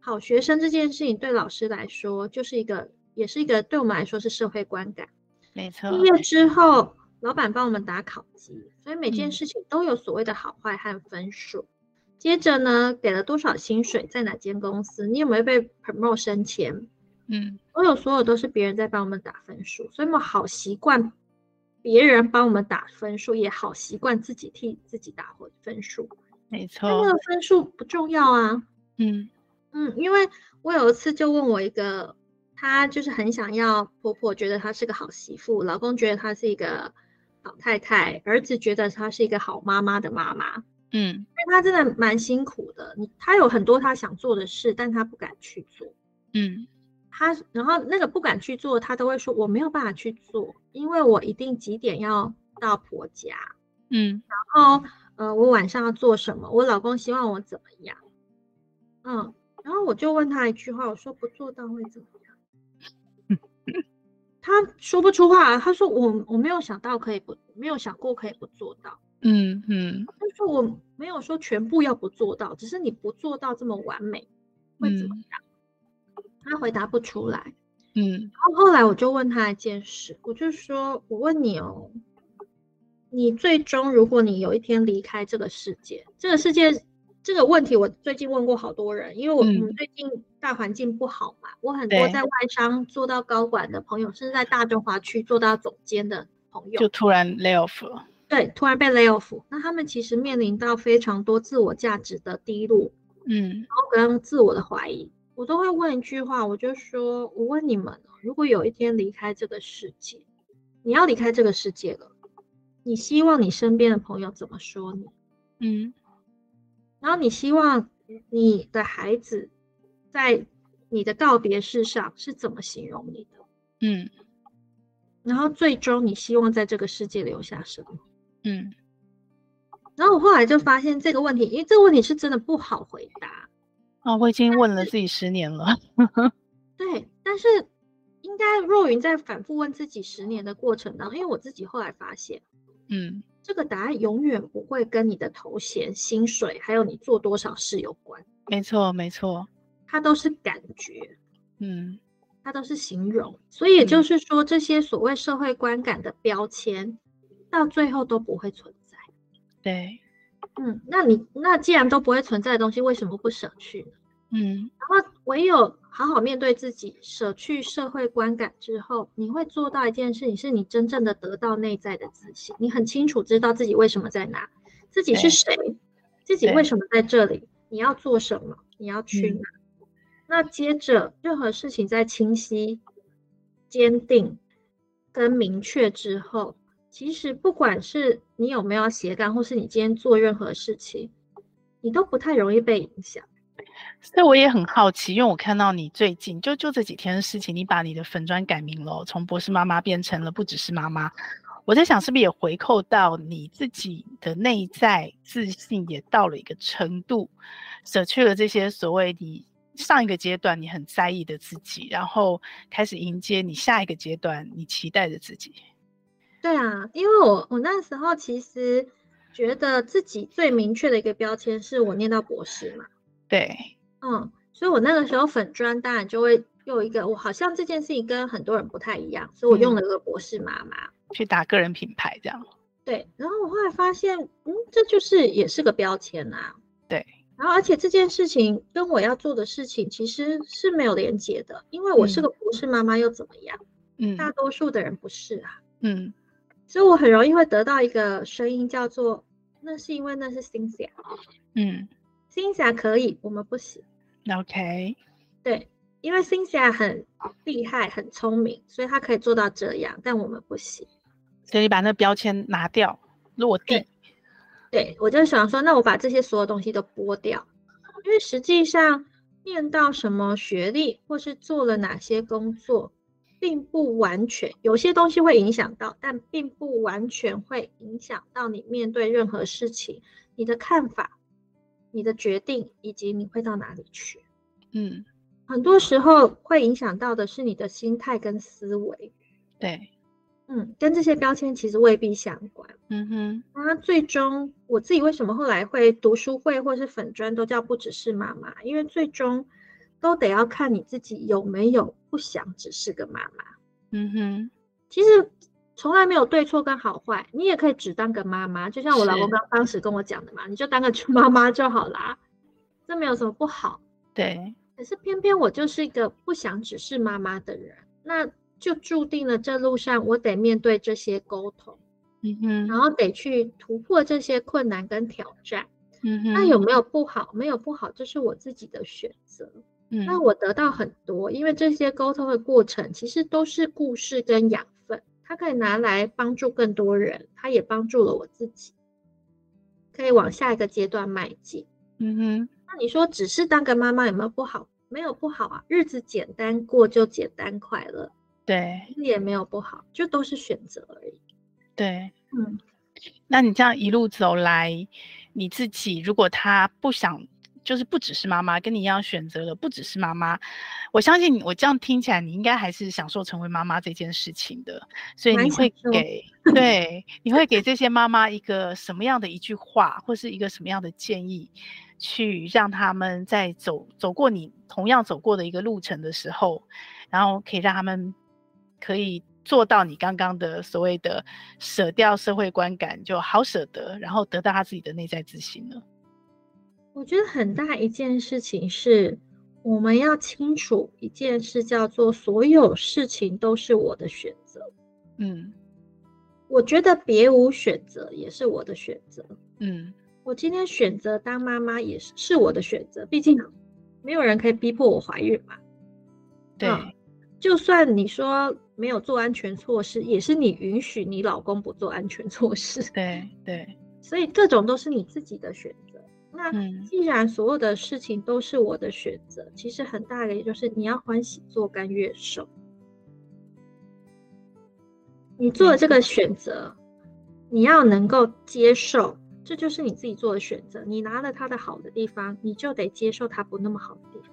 [SPEAKER 1] 好学生这件事情对老师来说就是一个，也是一个对我们来说是社会观感。
[SPEAKER 2] 没错。
[SPEAKER 1] 毕业之后，老板帮我们打考级，所以每件事情都有所谓的好坏和分数。嗯、接着呢，给了多少薪水，在哪间公司，你有没有被 promote 升迁？
[SPEAKER 2] 嗯，
[SPEAKER 1] 所有所有都是别人在帮我们打分数，所以我们好习惯别人帮我们打分数，也好习惯自己替自己打回分数。
[SPEAKER 2] 没错。
[SPEAKER 1] 那个分数不重要啊。
[SPEAKER 2] 嗯。
[SPEAKER 1] 嗯，因为我有一次就问我一个，她就是很想要婆婆觉得她是个好媳妇，老公觉得她是一个好太太，儿子觉得她是一个好妈妈的妈妈。
[SPEAKER 2] 嗯，
[SPEAKER 1] 因为他真的蛮辛苦的，你他有很多他想做的事，但他不敢去做。
[SPEAKER 2] 嗯，
[SPEAKER 1] 他然后那个不敢去做，他都会说我没有办法去做，因为我一定几点要到婆家。
[SPEAKER 2] 嗯，
[SPEAKER 1] 然后呃，我晚上要做什么？我老公希望我怎么样？嗯。然后我就问他一句话，我说不做到会怎么样？他说不出话，他说我我没有想到可以不，没有想过可以不做到。
[SPEAKER 2] 嗯嗯，
[SPEAKER 1] 但是我没有说全部要不做到，只是你不做到这么完美会怎么样？嗯、他回答不出来。
[SPEAKER 2] 嗯，
[SPEAKER 1] 然后后来我就问他一件事，我就说我问你哦，你最终如果你有一天离开这个世界，这个世界。这个问题我最近问过好多人，因为我们最近大环境不好嘛，嗯、我很多在外商做到高管的朋友，甚至在大中华区做到总监的朋友，
[SPEAKER 2] 就突然 lay off 了。
[SPEAKER 1] 对，突然被 lay off，那他们其实面临到非常多自我价值的低落，
[SPEAKER 2] 嗯，
[SPEAKER 1] 然后跟自我的怀疑，我都会问一句话，我就说，我问你们，如果有一天离开这个世界，你要离开这个世界了，你希望你身边的朋友怎么说你？
[SPEAKER 2] 嗯。
[SPEAKER 1] 然后你希望你的孩子在你的告别式上是怎么形容你的？
[SPEAKER 2] 嗯。
[SPEAKER 1] 然后最终你希望在这个世界留下什么？
[SPEAKER 2] 嗯。
[SPEAKER 1] 然后我后来就发现这个问题，因为这个问题是真的不好回答。
[SPEAKER 2] 啊，我已经问了自己十年了。
[SPEAKER 1] 对，但是应该若云在反复问自己十年的过程当中，因为我自己后来发现，
[SPEAKER 2] 嗯。
[SPEAKER 1] 这个答案永远不会跟你的头衔、薪水，还有你做多少事有关。
[SPEAKER 2] 没错，没错，
[SPEAKER 1] 它都是感觉，
[SPEAKER 2] 嗯，
[SPEAKER 1] 它都是形容。所以也就是说，嗯、这些所谓社会观感的标签，到最后都不会存在。
[SPEAKER 2] 对，
[SPEAKER 1] 嗯，那你那既然都不会存在的东西，为什么不舍去呢？
[SPEAKER 2] 嗯，
[SPEAKER 1] 然后唯有好好面对自己，舍去社会观感之后，你会做到一件事情，是你真正的得到内在的自信。你很清楚知道自己为什么在哪，自己是谁，自己为什么在这里，你要做什么，你要去哪。嗯、那接着任何事情在清晰、坚定跟明确之后，其实不管是你有没有斜杠，或是你今天做任何事情，你都不太容易被影响。
[SPEAKER 2] 所以我也很好奇，因为我看到你最近就就这几天的事情，你把你的粉砖改名了，从博士妈妈变成了不只是妈妈。我在想，是不是也回扣到你自己的内在自信也到了一个程度，舍去了这些所谓你上一个阶段你很在意的自己，然后开始迎接你下一个阶段你期待的自己。
[SPEAKER 1] 对啊，因为我我那时候其实觉得自己最明确的一个标签是我念到博士嘛。
[SPEAKER 2] 对，
[SPEAKER 1] 嗯，所以我那个时候粉专当然就会用一个，我好像这件事情跟很多人不太一样，所以我用了一个博士妈妈。嗯
[SPEAKER 2] 去打个人品牌，这样。
[SPEAKER 1] 对，然后我后来发现，嗯，这就是也是个标签啊。
[SPEAKER 2] 对，
[SPEAKER 1] 然后而且这件事情跟我要做的事情其实是没有连接的，因为我是个博士妈妈又怎么样？嗯，大多数的人不是啊。
[SPEAKER 2] 嗯，
[SPEAKER 1] 所以我很容易会得到一个声音叫做，那是因为那是 Cynthia。
[SPEAKER 2] 嗯
[SPEAKER 1] ，Cynthia 可以，我们不行。
[SPEAKER 2] OK。
[SPEAKER 1] 对。因为 Cynthia 很厉害、很聪明，所以她可以做到这样，但我们不行。
[SPEAKER 2] 所以你把那标签拿掉，落地。
[SPEAKER 1] 对，对，我就想说，那我把这些所有东西都剥掉，因为实际上念到什么学历，或是做了哪些工作，并不完全，有些东西会影响到，但并不完全会影响到你面对任何事情，你的看法、你的决定，以及你会到哪里去。
[SPEAKER 2] 嗯。
[SPEAKER 1] 很多时候会影响到的是你的心态跟思维，
[SPEAKER 2] 对，
[SPEAKER 1] 嗯，跟这些标签其实未必相关，
[SPEAKER 2] 嗯哼。
[SPEAKER 1] 那最终我自己为什么后来会读书会或是粉砖都叫不只是妈妈，因为最终都得要看你自己有没有不想只是个妈妈，
[SPEAKER 2] 嗯哼。
[SPEAKER 1] 其实从来没有对错跟好坏，你也可以只当个妈妈，就像我老公刚当时跟我讲的嘛，你就当个妈妈就好啦，这没有什么不好，
[SPEAKER 2] 对。
[SPEAKER 1] 可是偏偏我就是一个不想只是妈妈的人，那就注定了这路上我得面对这些沟通，
[SPEAKER 2] 嗯哼，
[SPEAKER 1] 然后得去突破这些困难跟挑战，
[SPEAKER 2] 嗯哼，
[SPEAKER 1] 那有没有不好？没有不好，这是我自己的选择。
[SPEAKER 2] 嗯，
[SPEAKER 1] 那我得到很多，因为这些沟通的过程其实都是故事跟养分，它可以拿来帮助更多人，它也帮助了我自己，可以往下一个阶段迈进。
[SPEAKER 2] 嗯哼。
[SPEAKER 1] 那你说只是当个妈妈有没有不好？没有不好啊，日子简单过就简单快乐，
[SPEAKER 2] 对，
[SPEAKER 1] 也没有不好，就都是选择而已。
[SPEAKER 2] 对，
[SPEAKER 1] 嗯，
[SPEAKER 2] 那你这样一路走来，你自己如果他不想，就是不只是妈妈，跟你一样选择了不只是妈妈，我相信我这样听起来，你应该还是享受成为妈妈这件事情的，所以你会给，对，你会给这些妈妈一个什么样的一句话，或是一个什么样的建议？去让他们在走走过你同样走过的一个路程的时候，然后可以让他们可以做到你刚刚的所谓的舍掉社会观感，就好舍得，然后得到他自己的内在自信呢？
[SPEAKER 1] 我觉得很大一件事情是，我们要清楚一件事，叫做所有事情都是我的选择。
[SPEAKER 2] 嗯，
[SPEAKER 1] 我觉得别无选择也是我的选择。
[SPEAKER 2] 嗯。
[SPEAKER 1] 我今天选择当妈妈也是是我的选择，毕竟没有人可以逼迫我怀孕嘛。
[SPEAKER 2] 对，
[SPEAKER 1] 嗯，就算你说没有做安全措施，也是你允许你老公不做安全措施。
[SPEAKER 2] 对对，
[SPEAKER 1] 所以这种都是你自己的选择。那既然所有的事情都是我的选择，嗯，其实很大的也就是你要欢喜做，甘愿受。你做了这个选择，你要能够接受。这就是你自己做的选择。你拿了他的好的地方，你就得接受他不那么好的地方。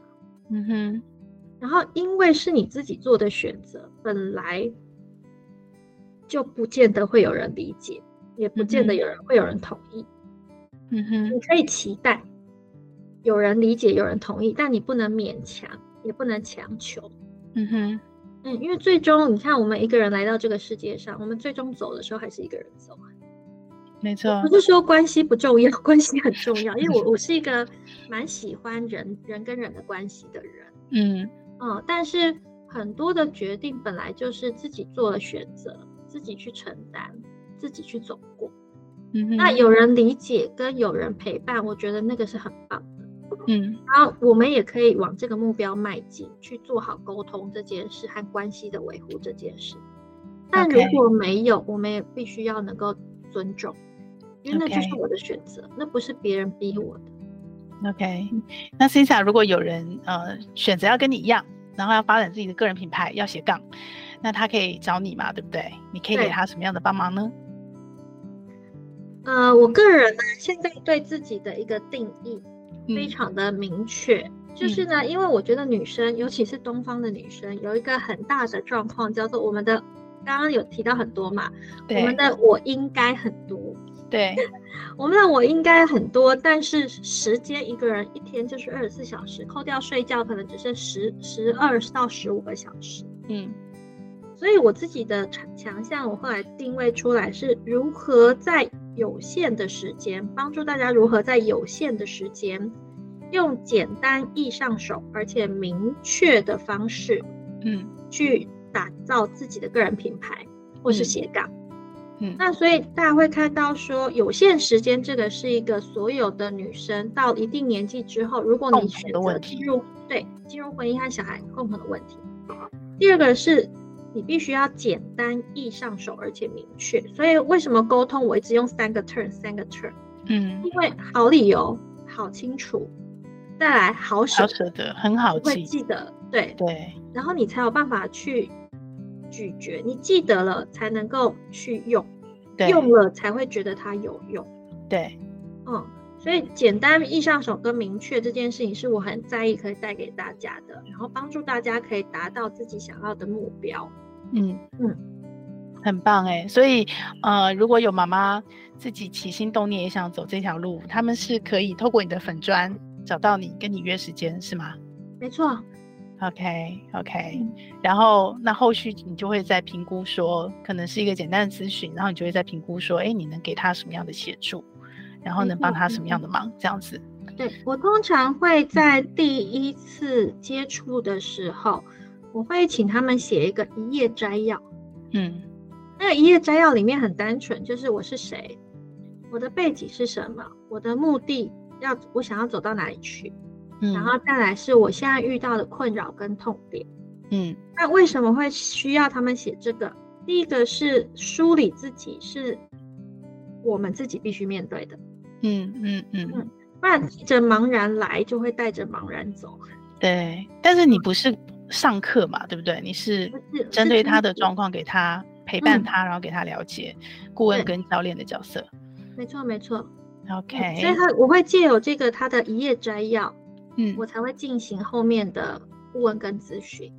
[SPEAKER 2] 嗯哼。
[SPEAKER 1] 然后，因为是你自己做的选择，本来就不见得会有人理解，也不见得有人会有人同意。
[SPEAKER 2] 嗯哼。
[SPEAKER 1] 你可以期待有人理解，有人同意，但你不能勉强，也不能强求。
[SPEAKER 2] 嗯哼。
[SPEAKER 1] 嗯，因为最终你看，我们一个人来到这个世界上，我们最终走的时候还是一个人走。
[SPEAKER 2] 没错，
[SPEAKER 1] 不是说关系不重要，关系很重要。因为我 我是一个蛮喜欢人人跟人的关系的人，
[SPEAKER 2] 嗯
[SPEAKER 1] 嗯，但是很多的决定本来就是自己做了选择，自己去承担，自己去走过。
[SPEAKER 2] 嗯，
[SPEAKER 1] 那有人理解跟有人陪伴，我觉得那个是很棒的。嗯，然后我们也可以往这个目标迈进，去做好沟通这件事和关系的维护这件事。但如果没有，我们也必须要能够尊重，因为那就是我的选择，那不是别人逼我的。
[SPEAKER 2] OK，那 Cynthia，如果有人呃选择要跟你一样，然后要发展自己的个人品牌，要斜杠，那他可以找你嘛，对不对？你可以给他什么样的帮忙呢？
[SPEAKER 1] 呃，我个人呢，现在对自己的一个定义非常的明确，嗯、就是呢，因为我觉得女生，尤其是东方的女生，有一个很大的状况，叫做我们的刚刚有提到很多嘛，我们的我应该很多。
[SPEAKER 2] 对，
[SPEAKER 1] 我们的我应该很多，但是时间一个人一天就是二十四小时，扣掉睡觉可能只剩十十二到十五个小时。嗯，所以我自己的强强项，我后来定位出来是如何在有限的时间帮助大家如何在有限的时间用简单易上手而且明确的方式，嗯，去打造自己的个人品牌或是斜杠。嗯嗯，那所以大家会看到说，有限时间这个是一个所有的女生到一定年纪之后，如果你选择进入对进入婚姻和小孩共同的问题。第二个是你必须要简单易上手而且明确。所以为什么沟通我一直用三个 turn 三个 turn？嗯，因为好理由、好清楚，再来好舍
[SPEAKER 2] 得，很好记，
[SPEAKER 1] 会记得，对
[SPEAKER 2] 对，
[SPEAKER 1] 然后你才有办法去。咀嚼，你记得了才能够去用，用了才会觉得它有用。
[SPEAKER 2] 对，
[SPEAKER 1] 嗯，所以简单易上手跟明确这件事情是我很在意，可以带给大家的，然后帮助大家可以达到自己想要的目标。
[SPEAKER 2] 嗯嗯，很棒哎。所以呃，如果有妈妈自己起心动念也想走这条路，他们是可以透过你的粉砖找到你，跟你约时间是吗？
[SPEAKER 1] 没错。
[SPEAKER 2] OK OK，嗯，然后那后续你就会再评估说，可能是一个简单的咨询，然后你就会再评估说，哎，你能给他什么样的协助，然后能帮他什么样的忙，这样子。
[SPEAKER 1] 对，我通常会在第一次接触的时候，我会请他们写一个一页摘要。嗯，那个一页摘要里面很单纯，就是我是谁，我的背景是什么，我的目的要我想要走到哪里去。嗯然后再来是我现在遇到的困扰跟痛点，嗯，那为什么会需要他们写这个？第一个是梳理自己，是我们自己必须面对的，嗯嗯嗯嗯，不然带着茫然来，就会带着茫然走。
[SPEAKER 2] 对，但是你不是上课嘛，对不对？你是针对他的状况给他陪伴他，然后给他了解顾问跟教练的角色。
[SPEAKER 1] 没错没错
[SPEAKER 2] ，OK。
[SPEAKER 1] 所以他我会借有这个他的一页摘要。嗯，我才会进行后面的顾问跟咨询。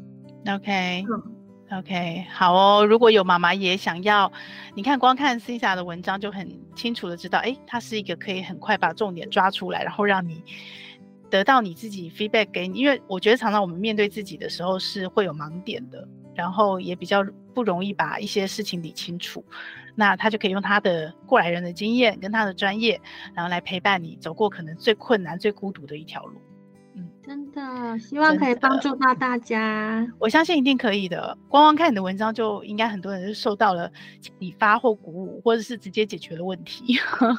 [SPEAKER 2] OK，嗯，OK，好哦。如果有妈妈也想要，你看光看 c i s a 的文章就很清楚的知道，哎，她是一个可以很快把重点抓出来，然后让你得到你自己 feedback 给你。因为我觉得常常我们面对自己的时候是会有盲点的，然后也比较不容易把一些事情理清楚。那他就可以用他的过来人的经验跟他的专业，然后来陪伴你走过可能最困难、最孤独的一条路。
[SPEAKER 1] 真的希望可以帮助到大家，
[SPEAKER 2] 我相信一定可以的。光光看你的文章，就应该很多人是受到了启发或鼓舞，或者是直接解决了问题。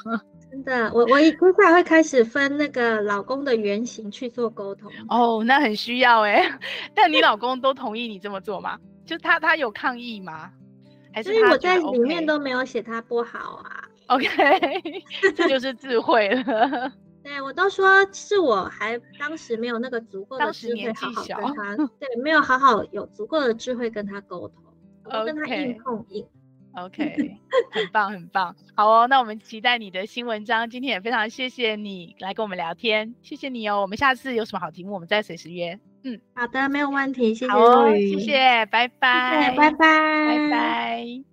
[SPEAKER 1] 真的，我我接下来会开始分那个老公的原型去做沟通。
[SPEAKER 2] 哦，那很需要哎。但你老公都同意你这么做吗？就他他有抗议吗？还是他、OK？
[SPEAKER 1] 我在里面都没有写他不好啊。
[SPEAKER 2] OK，这就是智慧了。
[SPEAKER 1] 对，我都说是我还当时没有那个足够的智慧，好好跟他，对，没有好好有足够的智慧跟他沟通，我跟他硬碰硬。
[SPEAKER 2] OK，很棒很棒，好哦，那我们期待你的新文章。今天也非常谢谢你来跟我们聊天，谢谢你哦。我们下次有什么好题目，我们再随时约。嗯，
[SPEAKER 1] 好的，没有问题，谢谢。
[SPEAKER 2] 好哦，谢谢，拜拜，
[SPEAKER 1] 谢谢，拜拜，
[SPEAKER 2] 拜拜。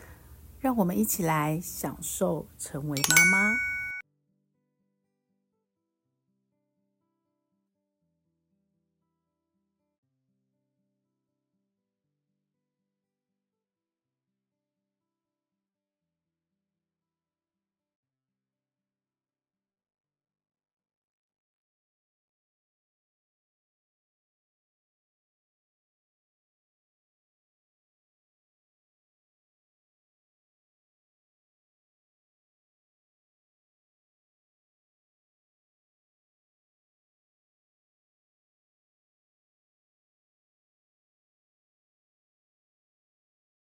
[SPEAKER 3] 让我们一起来享受成为妈妈。